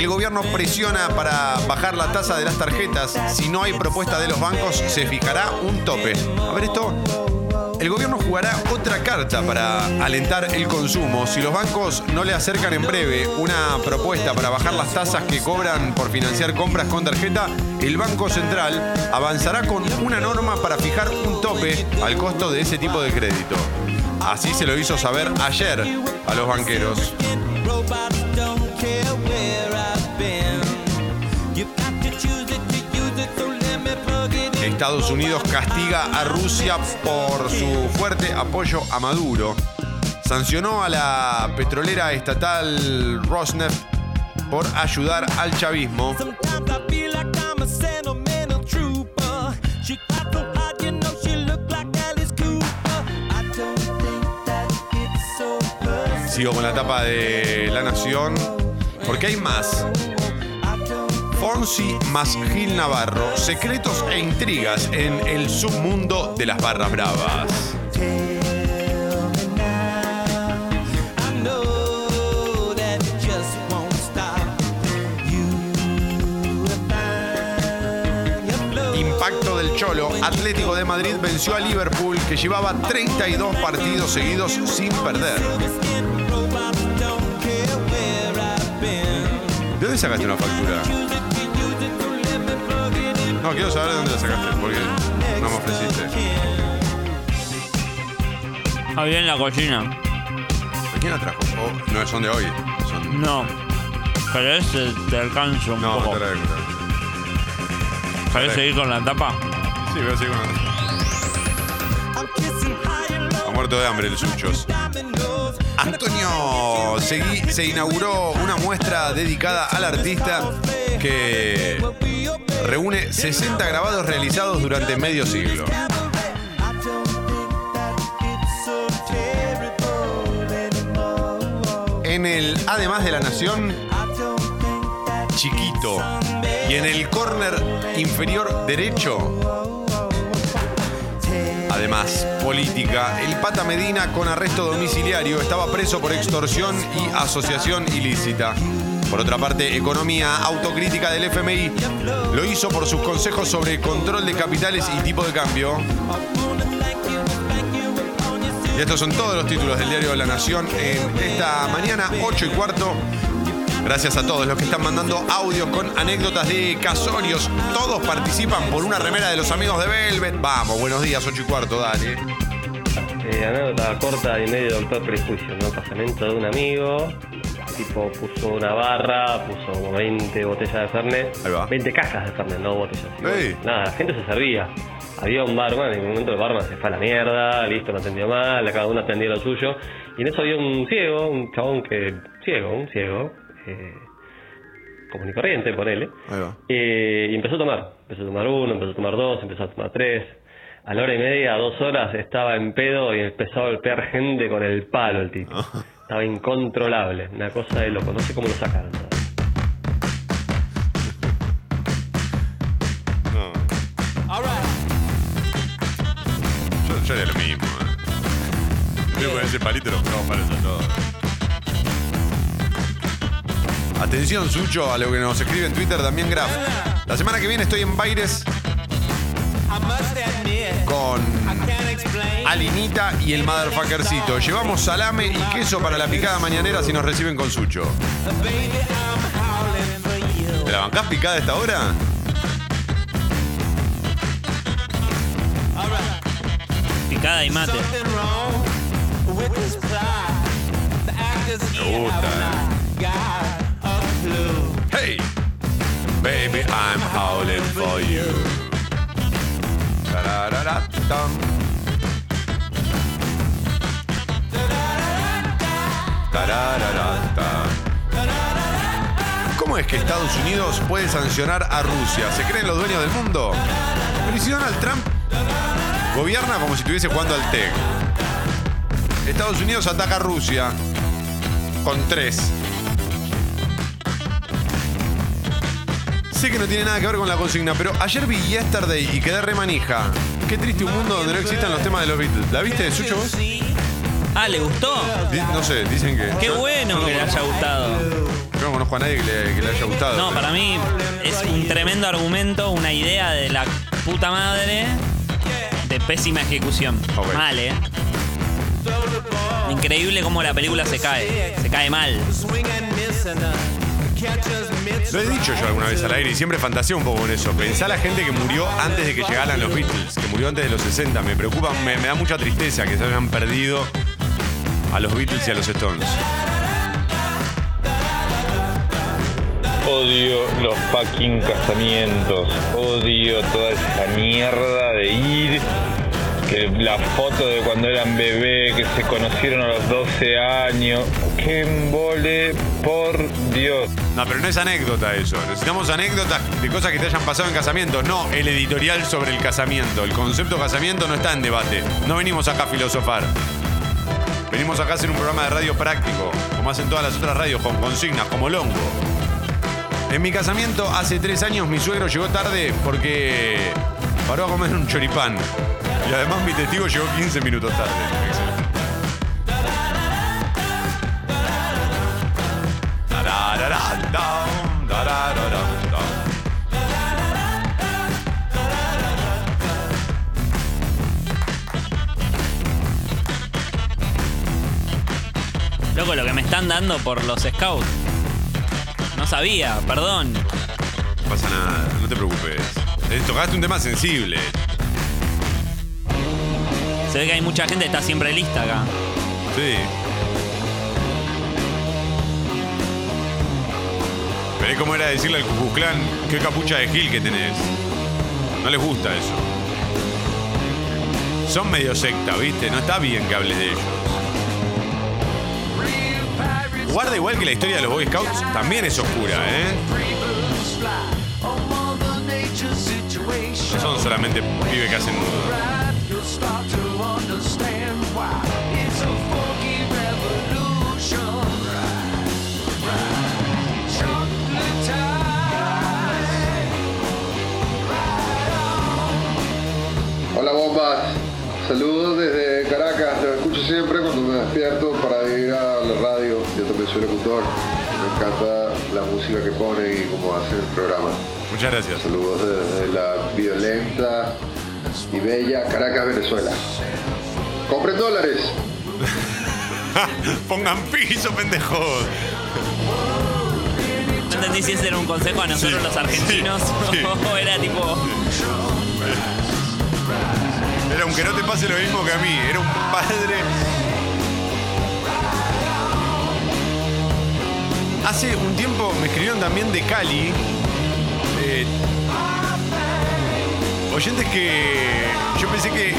El gobierno presiona para bajar la tasa de las tarjetas. Si no hay propuesta de los bancos, se fijará un tope. A ver esto. El gobierno jugará otra carta para alentar el consumo. Si los bancos no le acercan en breve una propuesta para bajar las tasas que cobran por financiar compras con tarjeta, el Banco Central avanzará con una norma para fijar un tope al costo de ese tipo de crédito. Así se lo hizo saber ayer a los banqueros. Estados Unidos castiga a Rusia por su fuerte apoyo a Maduro. Sancionó a la petrolera estatal Rosneft por ayudar al chavismo. Sigo con la tapa de La Nación. Porque hay más. Fonsi más Gil Navarro. Secretos e intrigas en el submundo de las barras bravas. Impacto del Cholo. Atlético de Madrid venció a Liverpool que llevaba 32 partidos seguidos sin perder. ¿De dónde sacaste una factura? No, quiero saber de dónde la sacaste, porque no me ofreciste. Había en la cocina. ¿Quién la trajo? Oh, no son de hoy. Son... No. Pero ese te alcanzo un No, poco. traigo. ¿Querés seguir con la tapa? Sí, voy a seguir con la Ha muerto de hambre el Suchos. Antonio se inauguró una muestra dedicada al artista que reúne 60 grabados realizados durante medio siglo. En el Además de la Nación, chiquito. Y en el córner inferior derecho, además, política. El Pata Medina con arresto domiciliario estaba preso por extorsión y asociación ilícita. Por otra parte, economía autocrítica del FMI lo hizo por sus consejos sobre control de capitales y tipo de cambio. Y estos son todos los títulos del diario de la Nación en esta mañana, 8 y cuarto. Gracias a todos los que están mandando audios con anécdotas de casorios. Todos participan por una remera de los amigos de Velvet. Vamos, buenos días, 8 y cuarto, dale. Eh, anécdota corta y medio doctor prejuicio, ¿no? Casamiento de un amigo. Tipo puso una barra, puso como 20 botellas de Fernet. 20 cajas de Fernet, no botellas. Nada, la gente se servía. Había un barman, en un momento el barman se fue a la mierda, listo, no atendió mal, cada uno atendía lo suyo. Y en eso había un ciego, un chabón que. ciego, un ciego. Eh, común y corriente, ponele. Eh, y empezó a tomar. Empezó a tomar uno, empezó a tomar dos, empezó a tomar tres. A la hora y media, a dos horas, estaba en pedo y empezó a golpear gente con el palo el tipo. Estaba incontrolable. Una cosa de loco. No sé cómo lo sacaron. Yo, yo haría lo mismo. ¿eh? Yo con ese palito los palos a todos. Atención, Sucho, a lo que nos escribe en Twitter también Graf. La semana que viene estoy en Baires con Alinita y el Motherfuckercito. Llevamos salame y queso para la picada mañanera si nos reciben con Sucho. ¿Te la bancás picada a esta hora? Picada y mate. Me gusta. Hey, baby, I'm howling for you. ¿Cómo es que Estados Unidos puede sancionar a Rusia? ¿Se creen los dueños del mundo? Pero ¿y si Donald Trump gobierna como si estuviese jugando al TEC. Estados Unidos ataca a Rusia con tres. Sé que no tiene nada que ver con la consigna, pero ayer vi Yesterday y quedé remanija. Qué triste un mundo donde no existan los temas de los Beatles. ¿La viste de Sucho vos? Ah, ¿le gustó? Di- No sé, dicen que. Qué yo- bueno no que le haya gustado. Yo no conozco a nadie que le, que le haya gustado. No, para mí es un tremendo argumento, una idea de la puta madre de pésima ejecución. Mal, ¿eh? Increíble cómo la película se cae. Se cae mal. Lo he dicho yo alguna vez al aire y siempre fantaseo un poco con eso. Pensá la gente que murió antes de que llegaran los Beatles, que murió antes de los 60. Me preocupa, me, da mucha tristeza que se hayan perdido a los Beatles y a los Stones. Odio los fucking casamientos. Odio toda esa mierda de ir. Que la foto de cuando eran bebé, que se conocieron a los 12 años. ¡Qué embole! Por Dios. No, pero no es anécdota eso. Necesitamos anécdotas de cosas que te hayan pasado en casamiento, no el editorial sobre el casamiento. El concepto casamiento no está en debate. No venimos acá a filosofar. Venimos acá a hacer un programa de radio práctico, como hacen todas las otras radios, con consignas, como Longo. En mi casamiento, hace tres años, mi suegro llegó tarde porque paró a comer un choripán. Y además mi testigo llegó 15 minutos tarde. Loco, lo que me están dando por los scouts. No sabía, perdón. No pasa nada, no te preocupes. Eh, Tocaste un tema sensible. Se ve que hay mucha gente que está siempre lista acá. Sí. Pero es como era decirle al Cucuclán, qué capucha de Gil que tenés. No les gusta eso. Son medio secta, ¿viste? No está bien que hables de ellos. Guarda igual que la historia de los Boy Scouts también es oscura, ¿eh? No son solamente pibes que hacen nudo. Hola bombas, saludos desde Caracas, los escucho siempre cuando me despierto para ir a la radio, yo también soy locutor, me encanta la música que pone y cómo hacen el programa. Muchas gracias. Saludos desde la violenta y bella Caracas, Venezuela. Compren dólares. Pongan piso, pendejos. No entendí si ese era un consejo a nosotros Sí, los argentinos sí, sí. o era tipo. Era aunque no te pase lo mismo que a mí. Era un padre. Hace un tiempo me escribieron también de Cali. eh, oyentes que yo pensé que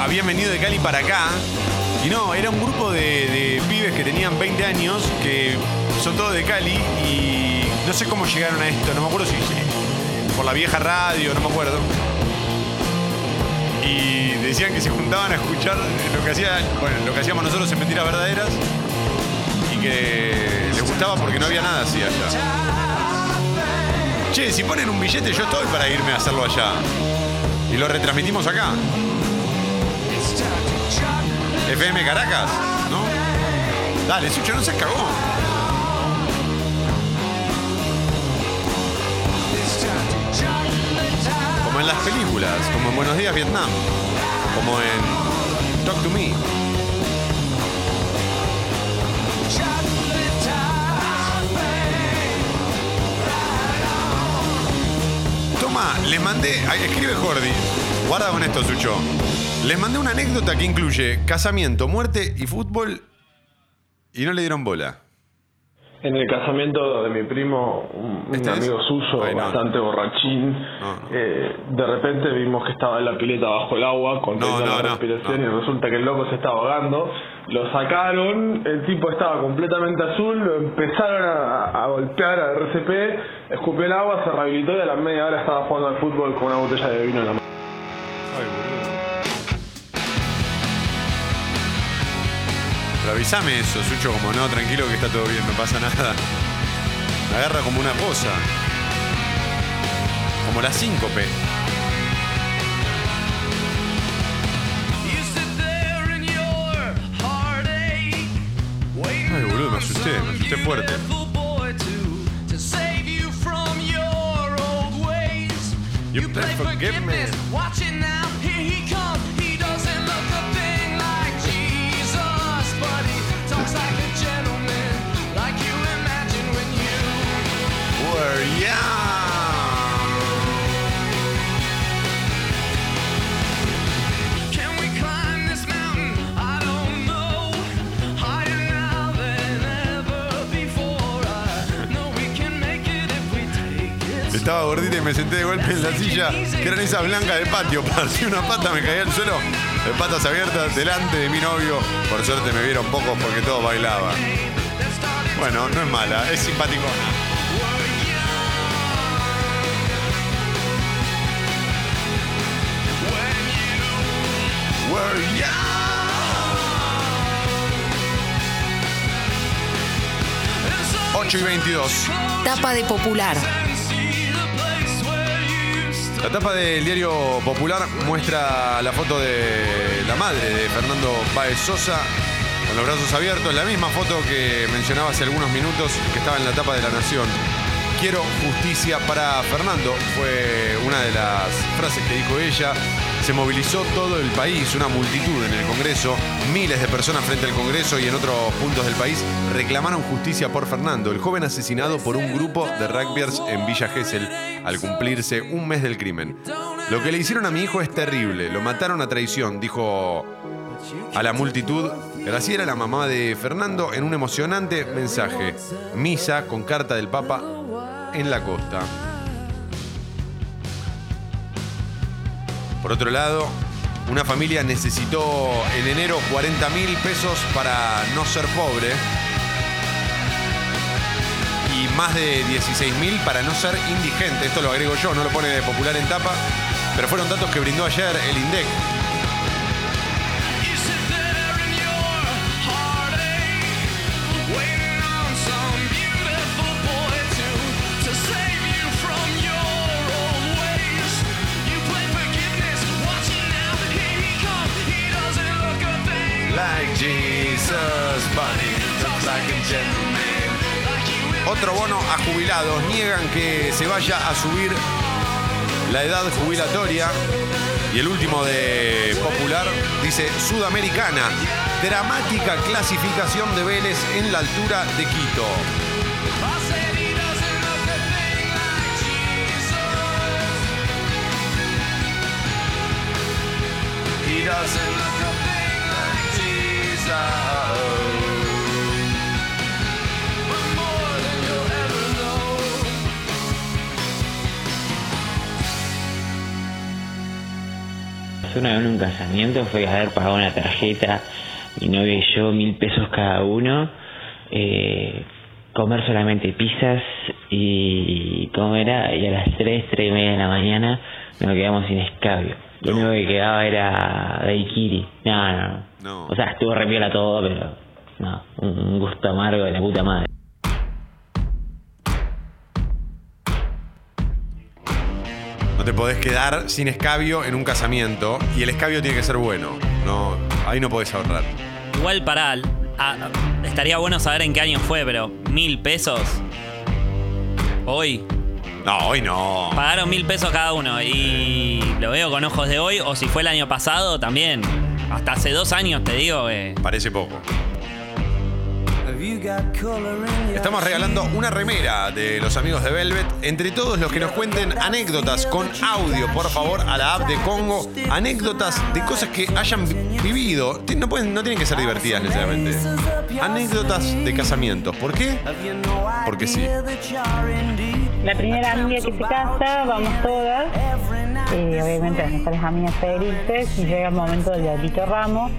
habían venido de Cali para acá. Y no, era un grupo de, pibes que tenían 20 años, que son todos de Cali y no sé cómo llegaron a esto, no me acuerdo si por la vieja radio, no me acuerdo. Y decían que se juntaban a escuchar lo que hacíamos nosotros en Mentiras Verdaderas y que les gustaba porque no había nada así allá. Che, si ponen un billete yo estoy para irme a hacerlo allá. Y lo retransmitimos acá. FM Caracas, ¿no? Dale, Sucho, no se cagó. Como en las películas, como en Buenos Días Vietnam, como en Talk to Me. Toma, les mandé, ahí escribe Jordi, guarda con esto, Sucho. Les mandé una anécdota que incluye casamiento, muerte y fútbol y no le dieron bola. En el casamiento de mi primo, un, ¿Este es? amigo suyo, Ay, no. bastante borrachín, eh, de repente vimos que estaba en la pileta bajo el agua con no, respiración y resulta que el loco se estaba ahogando. Lo sacaron, el tipo estaba completamente azul, lo empezaron a, a golpear a RCP, escupió el agua, se rehabilitó y a la media hora estaba jugando al fútbol con una botella de vino en la mano. Avísame eso, Sucho, como no, tranquilo que está todo bien, no pasa nada. Me agarra como una cosa. Como la síncope. Ay, boludo, me asusté, me asusté fuerte. You better forgive me. Estaba gordita y me senté de golpe en la silla, que eran esas blancas de patio. Partí una pata, me caí al suelo, de patas abiertas, delante de mi novio. Por suerte me vieron pocos porque todos bailaban. Bueno, no es mala, es simpaticona. Ya? Ocho y 22. Tapa de popular. La tapa del diario Popular muestra la foto de la madre de Fernando Páez Sosa con los brazos abiertos, la misma foto que mencionaba hace algunos minutos que estaba en la tapa de La Nación. Quiero justicia para Fernando, fue una de las frases que dijo ella. Se movilizó todo el país, una multitud en el Congreso, miles de personas frente al Congreso y en otros puntos del país reclamaron justicia por Fernando, el joven asesinado por un grupo de rugbyers en Villa Gesell al cumplirse un mes del crimen. Lo que le hicieron a mi hijo es terrible, lo mataron a traición, dijo a la multitud. Graciela, la mamá de Fernando, en un emocionante mensaje. Misa con carta del Papa en la costa. Por otro lado, una familia necesitó en enero 40 mil pesos para no ser pobre y más de 16 mil para no ser indigente. Esto lo agrego yo, no lo pone popular en tapa, pero fueron datos que brindó ayer el INDEC. Otro bono a jubilados. Niegan que se vaya a subir la edad jubilatoria. Y el último de Popular dice Sudamericana. Dramática clasificación de Vélez en la altura de Quito. Una vez un casamiento fue haber pagado una tarjeta, mi novia y yo, mil pesos cada uno, eh, comer solamente pizzas y ¿cómo era? Y a las tres, tres y media de la mañana nos quedamos sin escabio. Lo único que quedaba era daiquiri. No, no, no. O sea, estuvo re piola todo, pero no, un un gusto amargo de la puta madre. No te podés quedar sin escabio en un casamiento y el escabio tiene que ser bueno. No, ahí no podés ahorrar. Igual para. ah, estaría bueno saber en qué año fue, pero mil pesos. Hoy. No, hoy no. Pagaron mil pesos cada uno y lo veo con ojos de hoy. O si fue el año pasado, también. Hasta hace dos años te digo que. Parece poco. Estamos regalando una remera de los amigos de Velvet. Entre todos los que nos cuenten anécdotas con audio, por favor, a la app de Congo. Anécdotas de cosas que hayan vi- vivido. No, pueden, no tienen que ser divertidas necesariamente. Anécdotas de casamientos. ¿Por qué? Porque sí. La primera amiga que se casa, vamos todas. Eh, obviamente las amigas felices. Y llega el momento del diablito ramo.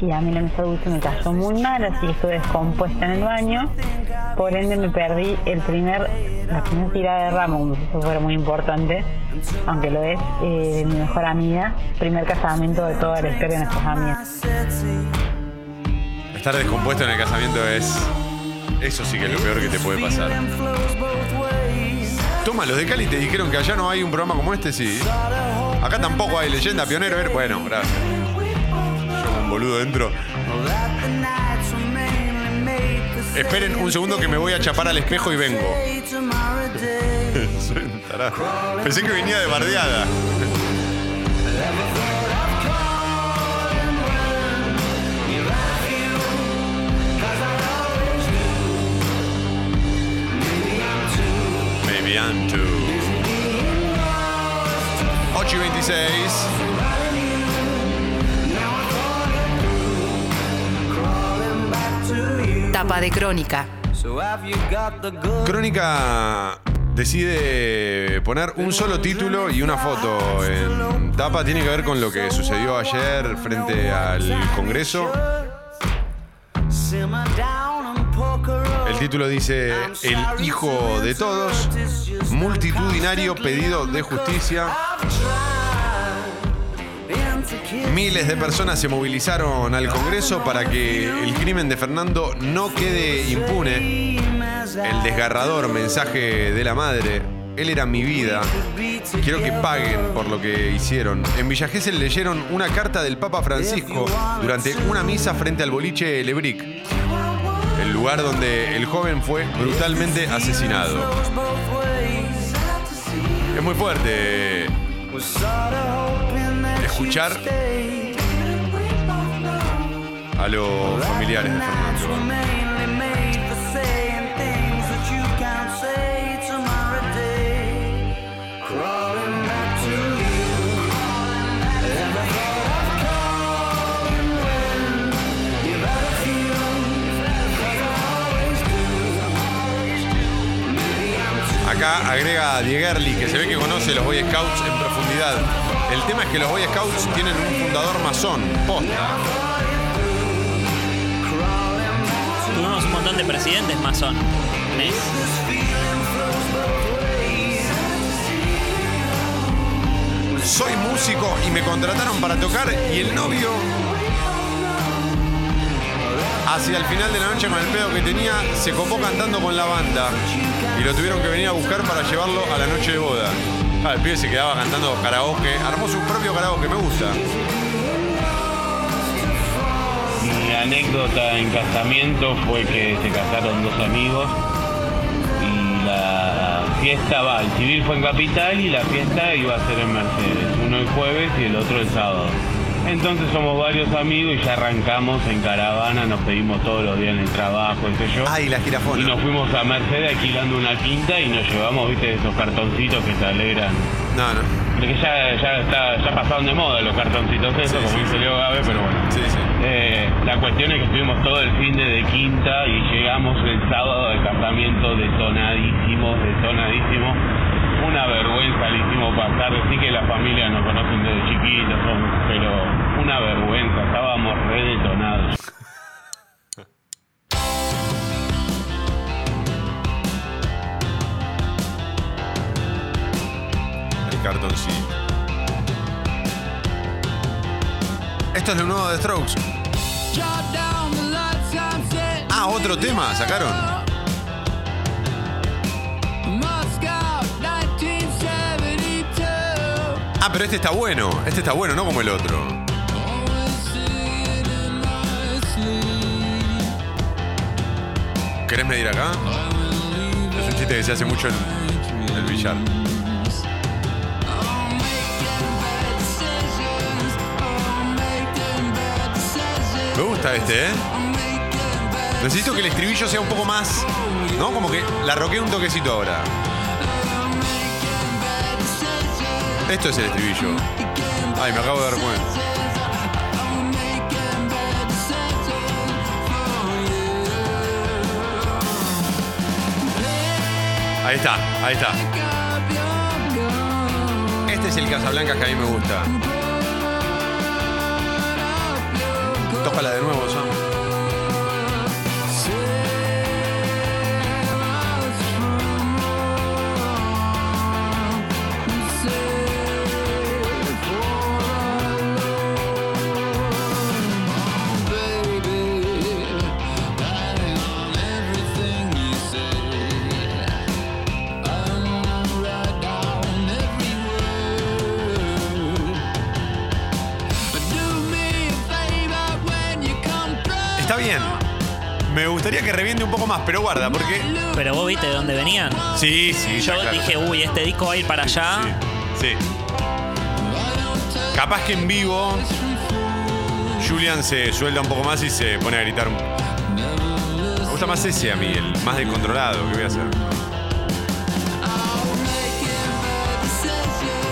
Y a mí la mesa dulce me cayó muy mal, así que estuve descompuesta en el baño. Por ende me perdí el primer, la primera tirada de ramo, como si eso fuera muy importante, aunque lo es, eh, de mi mejor amiga. Primer casamiento de toda la historia de nuestras amigas. Estar descompuesto en el casamiento es. Eso sí que es lo peor que te puede pasar. Toma, los de Cali te dijeron que allá no hay un programa como este, sí. Acá tampoco hay leyenda pionero. Ver, Bueno, gracias. Yo un boludo dentro. Esperen un segundo que me voy a chapar al espejo y vengo. Pensé que venía de bardeada. Maybe I'm too. 8 y 26. Tapa de crónica. Crónica decide poner un solo título y una foto en tapa. Tiene que ver con lo que sucedió ayer frente al Congreso. El título dice El hijo de todos, multitudinario pedido de justicia. Miles de personas se movilizaron al Congreso para que el crimen de Fernando no quede impune. El desgarrador mensaje de la madre. Él era mi vida. Quiero que paguen por lo que hicieron. En Villa Gesell leyeron una carta del Papa Francisco durante una misa frente al boliche Lebric, el lugar donde el joven fue brutalmente asesinado. Es muy fuerte that escuchar a los familiares de Fernando. Acá agrega Diegerli, que se ve que conoce los Boy Scouts en profundidad. El tema es que los Boy Scouts tienen un fundador masón, posta. Tuvimos un montón de presidentes masón. ¿Ves? Soy músico y me contrataron para tocar y el novio hacia el final de la noche con el pedo que tenía se copó cantando con la banda y lo tuvieron que venir a buscar para llevarlo a la noche de boda. Ah, el pibe se quedaba cantando karaoke, armó su propio karaoke, me gusta. Mi anécdota en casamiento fue que se casaron dos amigos y la fiesta va, el civil fue en Capital y la fiesta iba a ser en Mercedes, uno el jueves y el otro el sábado. Entonces somos varios amigos y ya arrancamos en caravana, nos pedimos todos los días en el trabajo, qué sé yo. Ay, la jirafona. Y nos fuimos a Mercedes alquilando una quinta y nos llevamos, viste, esos cartoncitos que te alegran No, no. Porque ya, ya, está, ya pasaron de moda los cartoncitos esos, como dice Leo Gabe, pero bueno. Eh, la cuestión es que estuvimos todo el fin de, de quinta y llegamos el sábado del casamiento detonadísimos, detonadísimos. Una vergüenza le hicimos pasar, sí que la familia nos conocen desde chiquitos, pero una vergüenza, estábamos re detonados. Cartoncito. Esto es lo nuevo de Strokes. Ah, otro tema, sacaron. Ah, pero este está bueno. Este está bueno, no como el otro. ¿Querés medir acá? Es un chiste que se hace mucho en el billar. Me gusta este, ¿eh? Necesito que el estribillo sea un poco más. ¿No? Como que la roqué un toquecito ahora. Esto es el estribillo. Ay, me acabo de dar cuenta. Ahí está, ahí está. Este es el Casablanca que a mí me gusta. Tócala de nuevo, Sam. Gustaría que reviente un poco más, pero guarda, porque. Pero vos viste de dónde venían. Sí, sí. Yo claro. dije, uy, este disco va a ir para allá. Sí. Capaz que en vivo Julian se suelta un poco más y se pone a gritar. Me gusta más ese a mí, el más descontrolado que voy a hacer.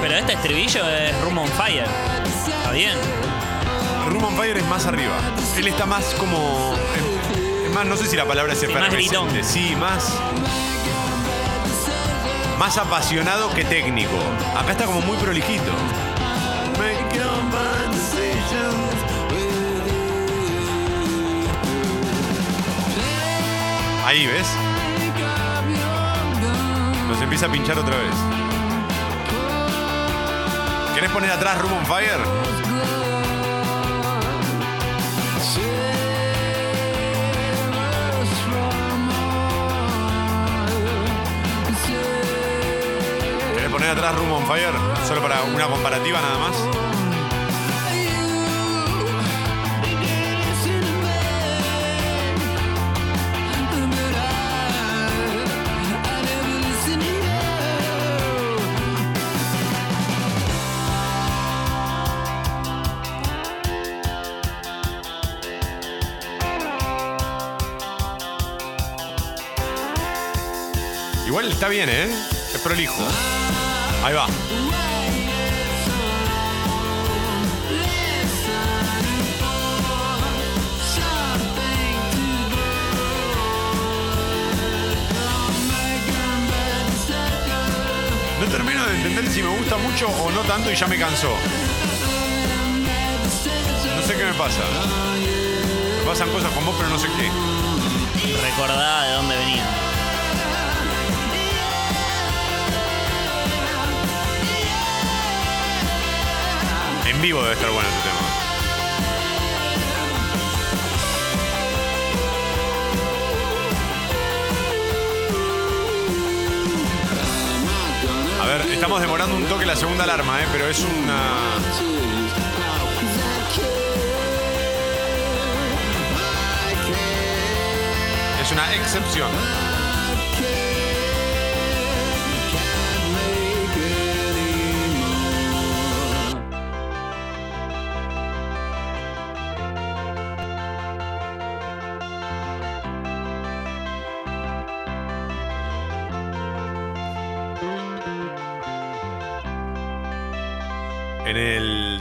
Pero este estribillo es Room on Fire. Está bien. Room on Fire es más arriba. Él está más como. Más, no sé si la palabra es efervescente. Sí, más. Más apasionado que técnico. Acá está como muy prolijito. Ahí, ¿ves? Nos empieza a pinchar otra vez. ¿Querés poner atrás Room on Fire? ¿Querés poner atrás Room on Fire? Solo para una comparativa nada más. Igual está bien, ¿eh? Es prolijo. Ahí va. No termino de entender si me gusta mucho o no tanto y ya me cansó. No sé qué me pasa. Me pasan cosas con vos, pero no sé qué. Recordá de dónde venía. Vivo debe estar bueno este tema. A ver, estamos demorando un toque la segunda alarma, ¿eh? pero es una. Es una excepción.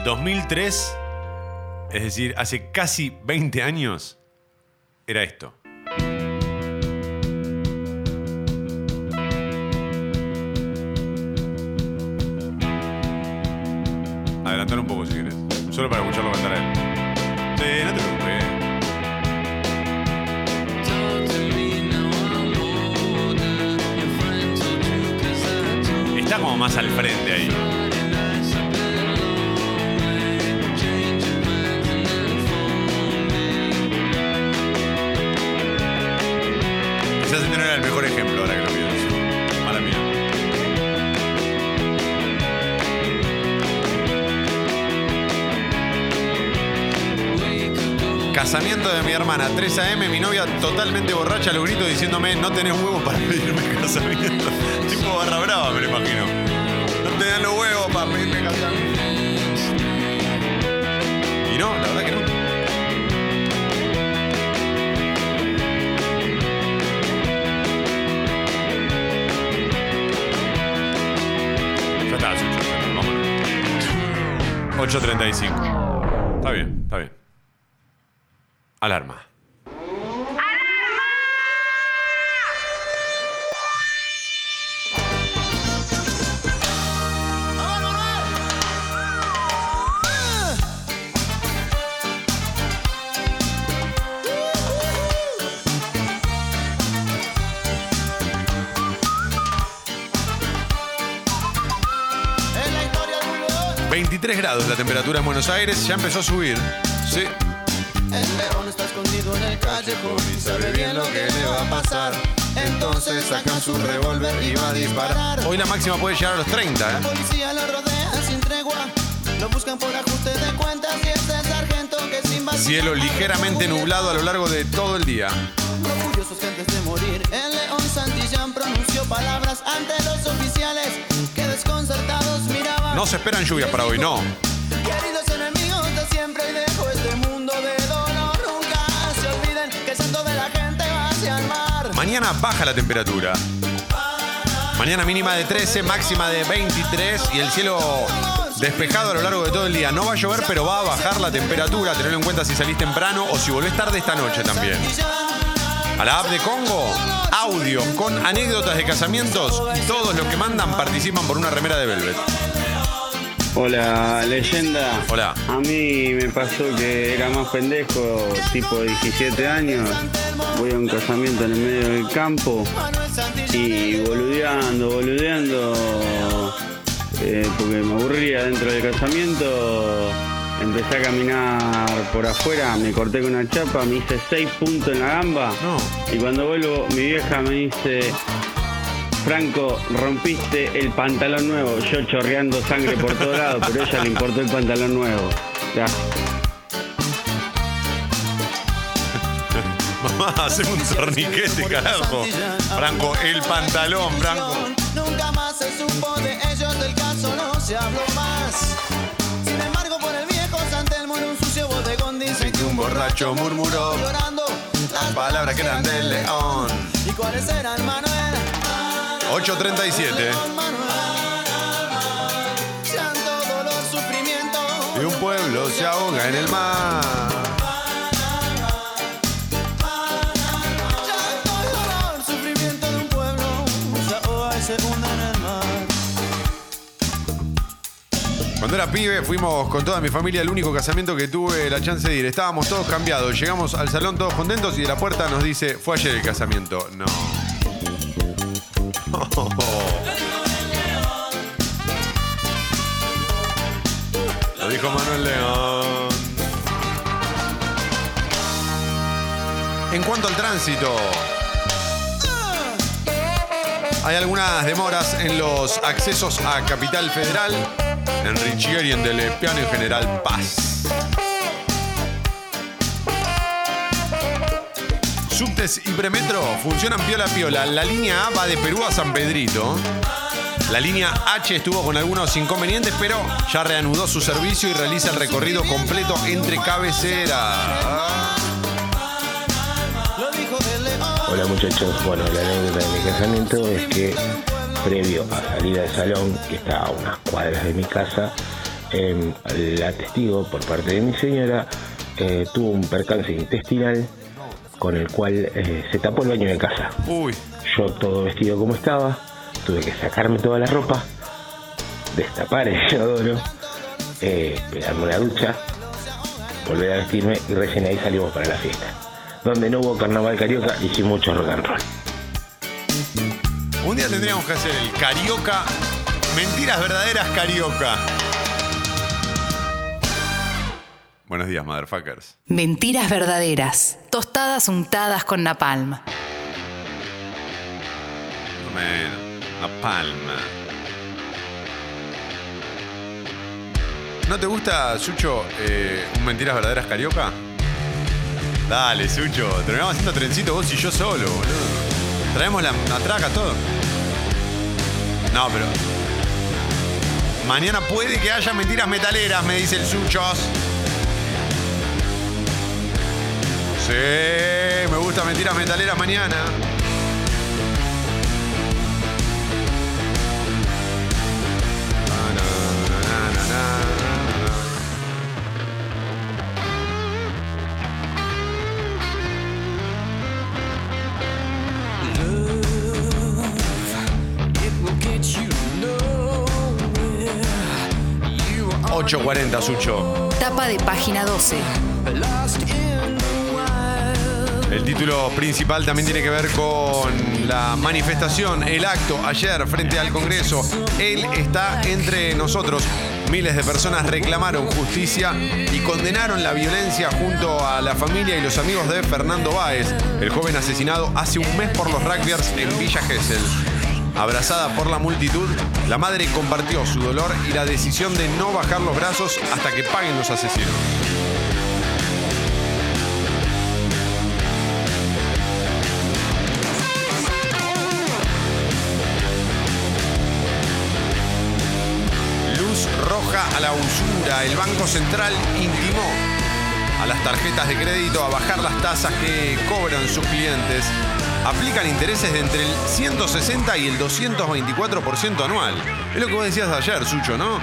2003, es decir, hace casi 20 años, era esto. 3 AM, mi novia totalmente borracha, lo grito diciéndome, no tenés huevos para pedirme casamiento. tipo barra brava, me lo imagino. No tenés los huevos para pedirme casamiento. Y no, la verdad que no. Ya está, Sucho, ya está, vámonos. 8.35. Está bien, 23 grados la temperatura en Buenos Aires, ya empezó a subir. Sí. El león está escondido en el callejón y sabe bien lo que le va a pasar. Entonces sacan su revólver y va a disparar. Hoy la máxima puede llegar a los 30, La ¿eh? policía lo rodea sin tregua. Lo buscan por ajuste de cuentas y es Cielo ligeramente nublado a lo largo de todo el día. Orgullosos que antes de morir, el león Santillán pronunció palabras ante los oficiales que desconcertados miraban. No se esperan lluvias para hoy, no. Queridos enemigos de siempre y dejo este mundo de dolor. Nunca se olviden que el santo de la gente va hacia el mar. Mañana baja la temperatura. Mañana mínima de 13, máxima de 23 y el cielo despejado a lo largo de todo el día. No va a llover, pero va a bajar la temperatura. Tenerlo en cuenta si salís temprano o si volvés tarde esta noche también. A la app de Congo, audio con anécdotas de casamientos y todos los que mandan participan por una remera de Velvet. Hola, leyenda. Hola. A mí me pasó que era más pendejo, tipo 17 años. Voy a un casamiento en el medio del campo y boludeando, boludeando, eh, porque me aburría dentro del casamiento. Empecé a caminar por afuera, me corté con una chapa, me hice 6 puntos en la gamba. Y cuando vuelvo, mi vieja me dice, Franco, rompiste el pantalón nuevo. Yo chorreando sangre por todos lados, pero a ella le importó el pantalón nuevo. Gracias. Mamá, haceme un torniquete, carajo. Franco, el pantalón, Franco. Nunca más se supo de no se habló más. Sin embargo, por el viejo Santelmo en un sucio bodegón dicen que un borracho murmuró llorando las Palabras que eran del león. ¿Y cuáles eran, Manuel? 8.37. Llanto, dolor, sufrimiento. Y un pueblo se ahoga en el mar. Cuando era pibe fuimos con toda mi familia al único casamiento que tuve la chance de ir. Estábamos todos cambiados. Llegamos al salón todos contentos y de la puerta nos dice, fue ayer el casamiento. No. Lo dijo Manuel León. En cuanto al tránsito, hay algunas demoras en los accesos a Capital Federal, en Richieri, en Del Piano y General Paz. Subtes y Premetro funcionan piola a piola. La línea A va de Perú a San Pedrito. La línea H estuvo con algunos inconvenientes, pero ya reanudó su servicio y realiza el recorrido completo entre cabeceras. Hola muchachos, bueno, la anécdota de mi casamiento es que previo a salir al salón, que está a unas cuadras de mi casa, eh, la testigo por parte de mi señora eh, tuvo un percance intestinal con el cual eh, se tapó el baño de casa. Uy. Yo todo vestido como estaba, tuve que sacarme toda la ropa, destapar el inodoro, eh, pegarme una ducha, volver a vestirme y recién ahí salimos para la fiesta. Donde no hubo carnaval carioca y sí mucho rock and roll. Un día tendríamos que hacer el carioca. Mentiras verdaderas carioca. Buenos días, motherfuckers. Mentiras verdaderas. Tostadas untadas con napalm. Bueno, una palma. ¿No te gusta, Sucho, eh, un Mentiras Verdaderas Carioca? Dale, Sucho. Terminamos haciendo trencito vos y yo solo, boludo. Traemos la atraca, todo. No, pero. Mañana puede que haya mentiras metaleras, me dice el Suchos. Sí, me gusta mentiras metaleras mañana. ...8.40, Sucho. Tapa de página 12. El título principal también tiene que ver con la manifestación, el acto ayer frente al Congreso. Él está entre nosotros. Miles de personas reclamaron justicia y condenaron la violencia junto a la familia y los amigos de Fernando Báez, el joven asesinado hace un mes por los rugbyers en Villa Gesell. Abrazada por la multitud, la madre compartió su dolor y la decisión de no bajar los brazos hasta que paguen los asesinos. Luz roja a la usura. El Banco Central intimó a las tarjetas de crédito a bajar las tasas que cobran sus clientes. Aplican intereses de entre el 160 y el 224% anual. Es lo que vos decías ayer, Sucho, ¿no?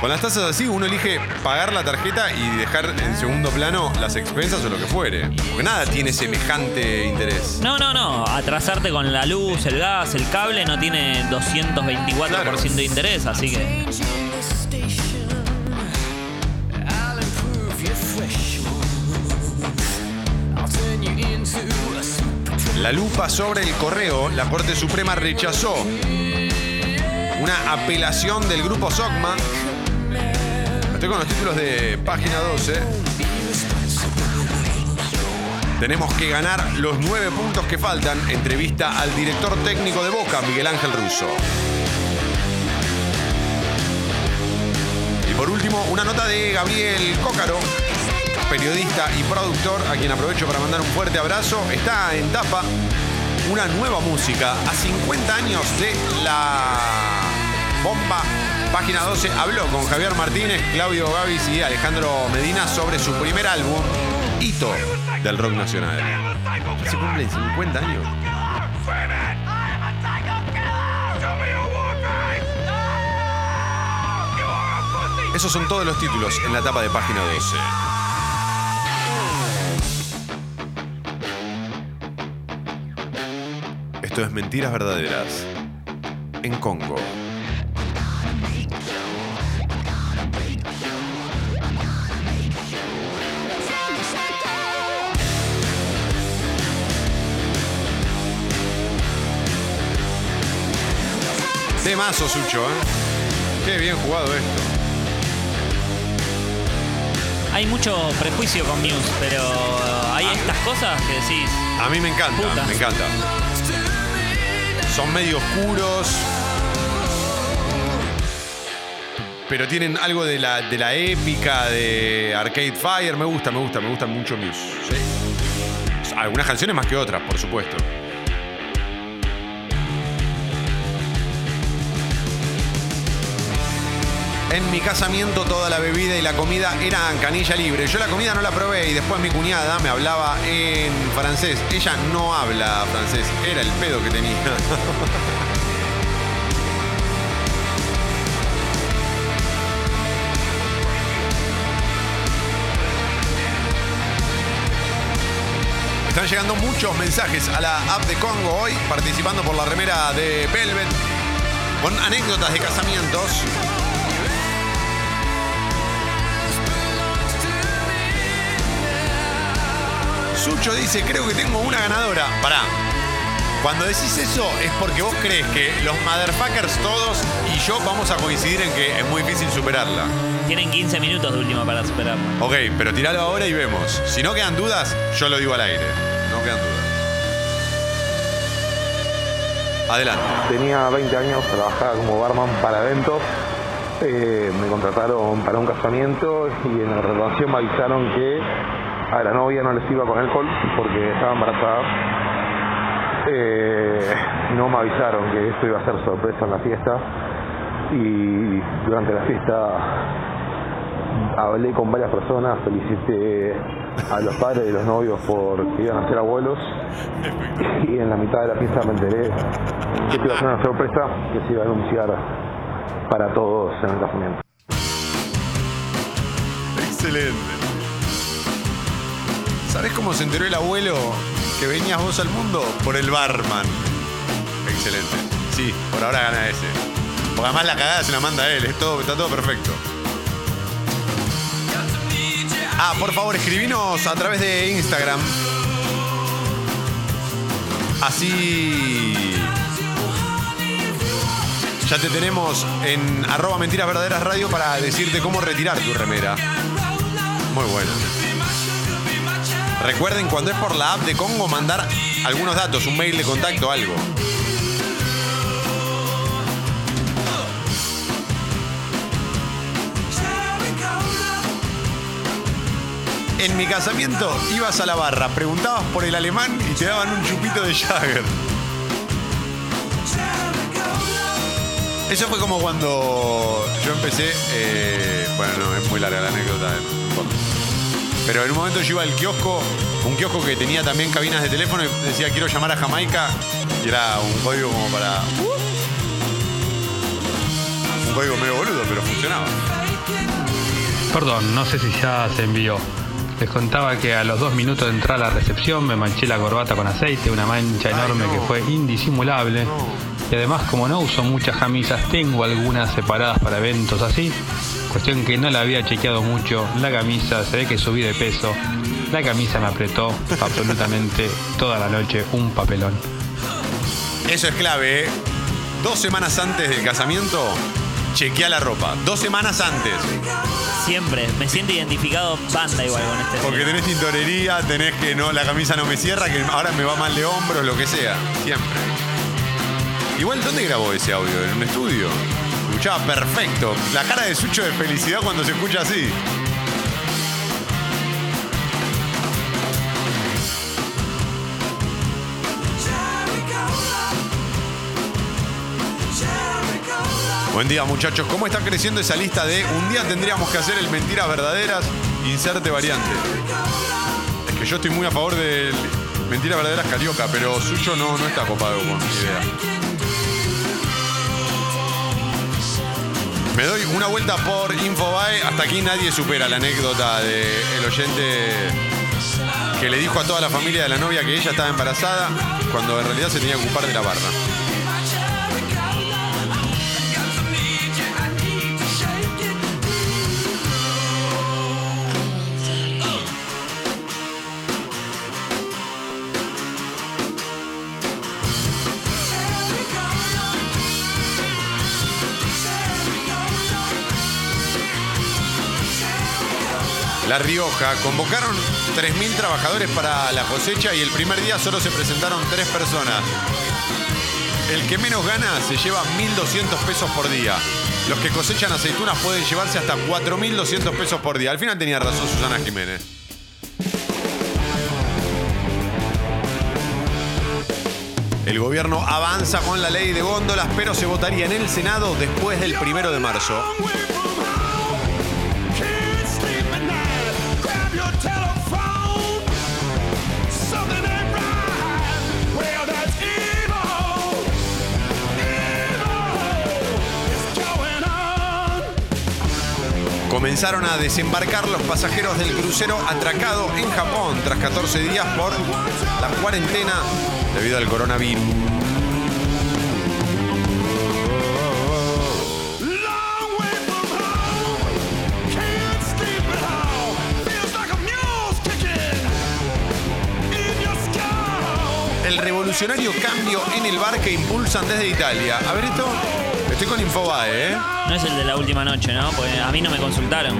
Con las tasas así uno elige pagar la tarjeta y dejar en segundo plano las expensas o lo que fuere. Porque nada tiene semejante interés. No, no, no. Atrasarte con la luz, el gas, el cable no tiene 224% de interés, así que. La lupa sobre el correo, la Corte Suprema rechazó una apelación del grupo SOCMA. Estoy con los títulos de página 12. Tenemos que ganar los nueve puntos que faltan. Entrevista al director técnico de Boca, Miguel Ángel Russo. Y por último, una nota de Gabriel Cócaro, periodista y productor, a quien aprovecho para mandar un fuerte abrazo. Está en tapa una nueva música. A 50 años de la bomba. Página 12 habló con Javier Martínez, Claudio Gavis y Alejandro Medina sobre su primer álbum, Hito del rock nacional. Se cumplen 50 años. Esos son todos los títulos en la tapa de página 12. Esto es Mentiras Verdaderas. En Congo. Temazo, Sucho, ¿eh? Qué bien jugado esto. Hay mucho prejuicio con Muse, pero hay estas cosas que decís. A mí me encanta, Puta. me encanta. Son medio oscuros. Pero tienen algo de la, de la épica de Arcade Fire. Me gusta, me gusta, me gusta mucho Muse. ¿sí? Algunas canciones más que otras, por supuesto. en mi casamiento toda la bebida y la comida eran canilla libre. Yo la comida no la probé y después mi cuñada me hablaba en francés. Ella no habla francés, era el pedo que tenía. Están llegando muchos mensajes a la app de Congo hoy, participando por la remera de Velvet, con anécdotas de casamientos. Sucho dice, creo que tengo una ganadora. Pará. Cuando decís eso es porque vos crees que los motherfuckers todos y yo vamos a coincidir en que es muy difícil superarla. Tienen 15 minutos de última para superarlo. Ok, pero tiralo ahora y vemos. Si no quedan dudas, yo lo digo al aire. No quedan dudas. Adelante. Tenía 20 años, trabajaba como barman para eventos. Eh, me contrataron para un casamiento y en la relación me avisaron que a la novia no les iba con alcohol porque estaba embarazada. Eh, no me avisaron que esto iba a ser sorpresa en la fiesta y durante la fiesta hablé con varias personas, felicité a los padres de los novios porque iban a ser abuelos y en la mitad de la fiesta me enteré que iba a ser una sorpresa que se iba a anunciar para todos en el casamiento. Excelente. ¿Sabés cómo se enteró el abuelo que venías vos al mundo? Por el barman. Excelente. Sí, por ahora gana ese. Porque además la cagada se la manda él, está todo perfecto. Ah, por favor, escribinos a través de Instagram. Así. Ya te tenemos en arroba mentiras radio para decirte cómo retirar tu remera. Muy bueno. Recuerden cuando es por la app de Congo mandar algunos datos, un mail de contacto, algo. En mi casamiento ibas a la barra, preguntabas por el alemán y te daban un chupito de Jagger. Eso fue como cuando yo empecé. eh, bueno, no, es muy larga la anécdota. importa. Pero en un momento yo iba al kiosco, un kiosco que tenía también cabinas de teléfono y decía quiero llamar a Jamaica. Y era un código como para. Un código medio boludo, pero funcionaba. Perdón, no sé si ya se envió. Les contaba que a los dos minutos de entrar a la recepción me manché la corbata con aceite, una mancha enorme que fue indisimulable. Y además, como no uso muchas camisas, tengo algunas separadas para eventos así. Cuestión que no la había chequeado mucho. La camisa, se ve que subí de peso. La camisa me apretó absolutamente toda la noche un papelón. Eso es clave, ¿eh? Dos semanas antes del casamiento, chequea la ropa. Dos semanas antes. Siempre. Me siento identificado banda igual con este. Porque tenés tintorería, tenés que no, la camisa no me cierra, que ahora me va mal de hombros, lo que sea. Siempre. Igual, ¿dónde grabó ese audio? ¿En un estudio? Escuchaba perfecto. La cara de Sucho de felicidad cuando se escucha así. Buen día muchachos, ¿cómo está creciendo esa lista de un día tendríamos que hacer el mentiras verdaderas, inserte variante? Es que yo estoy muy a favor del mentiras verdaderas carioca, pero suyo no, no está copado con mi idea. Me doy una vuelta por Infobae, hasta aquí nadie supera la anécdota del oyente que le dijo a toda la familia de la novia que ella estaba embarazada cuando en realidad se tenía que ocupar de la barra. La Rioja convocaron 3.000 trabajadores para la cosecha y el primer día solo se presentaron tres personas. El que menos gana se lleva 1.200 pesos por día. Los que cosechan aceitunas pueden llevarse hasta 4.200 pesos por día. Al final tenía razón Susana Jiménez. El gobierno avanza con la ley de góndolas, pero se votaría en el Senado después del primero de marzo. Comenzaron a desembarcar los pasajeros del crucero atracado en Japón tras 14 días por la cuarentena debido al coronavirus. El revolucionario cambio en el bar que impulsan desde Italia. A ver esto. Estoy con Infobae, ¿eh? No es el de la última noche, ¿no? Porque a mí no me consultaron.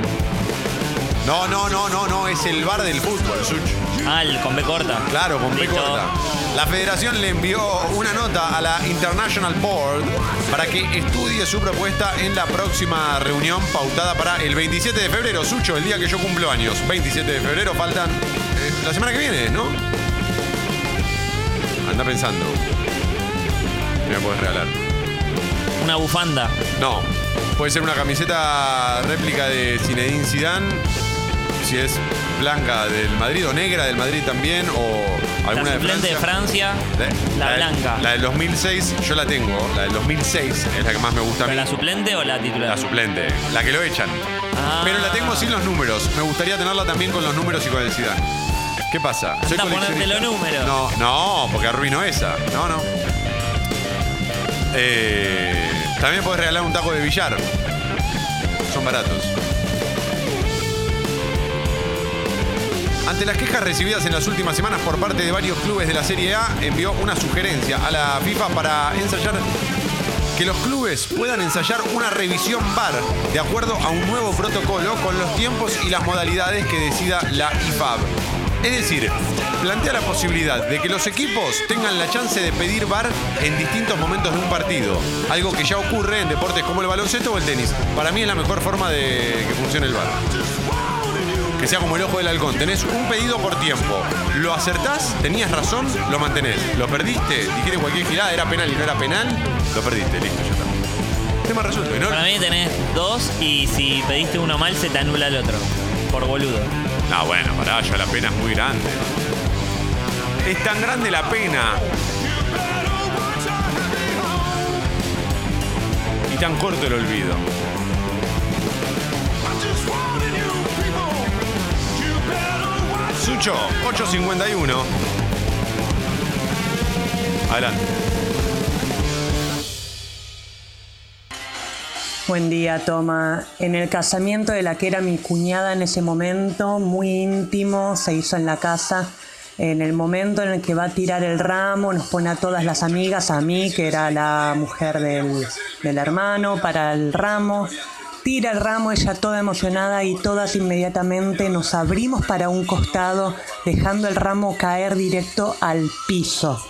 No, no, no, no, no, es el bar del fútbol, Such. Ah, el con B corta. Claro, con B corta. La federación le envió una nota a la International Board para que estudie su propuesta en la próxima reunión pautada para el 27 de febrero. Sucho, el día que yo cumplo años. 27 de febrero, faltan eh, la semana que viene, ¿no? Anda pensando. Me la puedes regalar. Una bufanda. No. Puede ser una camiseta réplica de Zinedine Zidane, si es blanca del Madrid o negra del Madrid también, o alguna la de suplente Francia. de Francia, La, la de- blanca. La del 2006, yo la tengo. La del 2006 es la que más me gusta a mí. ¿La suplente o la titular? La suplente, la que lo echan. Ah. Pero la tengo sin los números. Me gustaría tenerla también con los números y con el Zidane. ¿Qué pasa? A ponerte los números. No, no, porque arruino esa. No, no. Eh, también podés regalar un taco de billar. Son baratos. Ante las quejas recibidas en las últimas semanas por parte de varios clubes de la Serie A, envió una sugerencia a la FIFA para ensayar que los clubes puedan ensayar una revisión VAR de acuerdo a un nuevo protocolo con los tiempos y las modalidades que decida la IFAB. Es decir, plantea la posibilidad de que los equipos tengan la chance de pedir VAR en distintos momentos de un partido, algo que ya ocurre en deportes como el baloncesto o el tenis. Para mí es la mejor forma de que funcione el VAR. Que sea como el ojo del halcón. Tenés un pedido por tiempo. Lo acertás, tenías razón, lo mantenés. Lo perdiste, dijiste cualquier girada, era penal y no era penal, lo perdiste, listo, ya está. Tema resuelto. ¿no? Para mí tenés dos y si pediste uno mal se te anula el otro. Por boludo. Ah, bueno, pará, ya la pena es muy grande. Es tan grande la pena. Y tan corto el olvido. Sucho, 851. Adelante. Buen día, Toma. En el casamiento de la que era mi cuñada en ese momento, muy íntimo, se hizo en la casa. En el momento en el que va a tirar el ramo, nos pone a todas las amigas, a mí, que era la mujer del, del hermano, para el ramo. Tira el ramo, ella toda emocionada y todas inmediatamente nos abrimos para un costado, dejando el ramo caer directo al piso.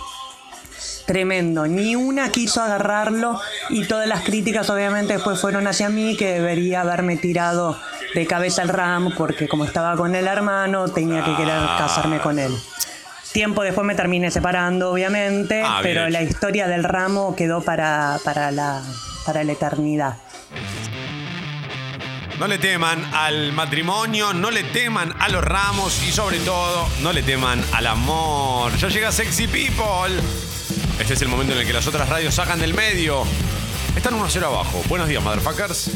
Tremendo, ni una quiso agarrarlo y todas las críticas obviamente después fueron hacia mí que debería haberme tirado de cabeza el ramo porque como estaba con el hermano tenía que querer casarme con él. Tiempo después me terminé separando obviamente, Ah, pero la historia del ramo quedó para, para, la, para la eternidad. No le teman al matrimonio, no le teman a los ramos y sobre todo, no le teman al amor. Ya llega Sexy People. Este es el momento en el que las otras radios sacan del medio. Están 1-0 abajo. Buenos días, motherfuckers.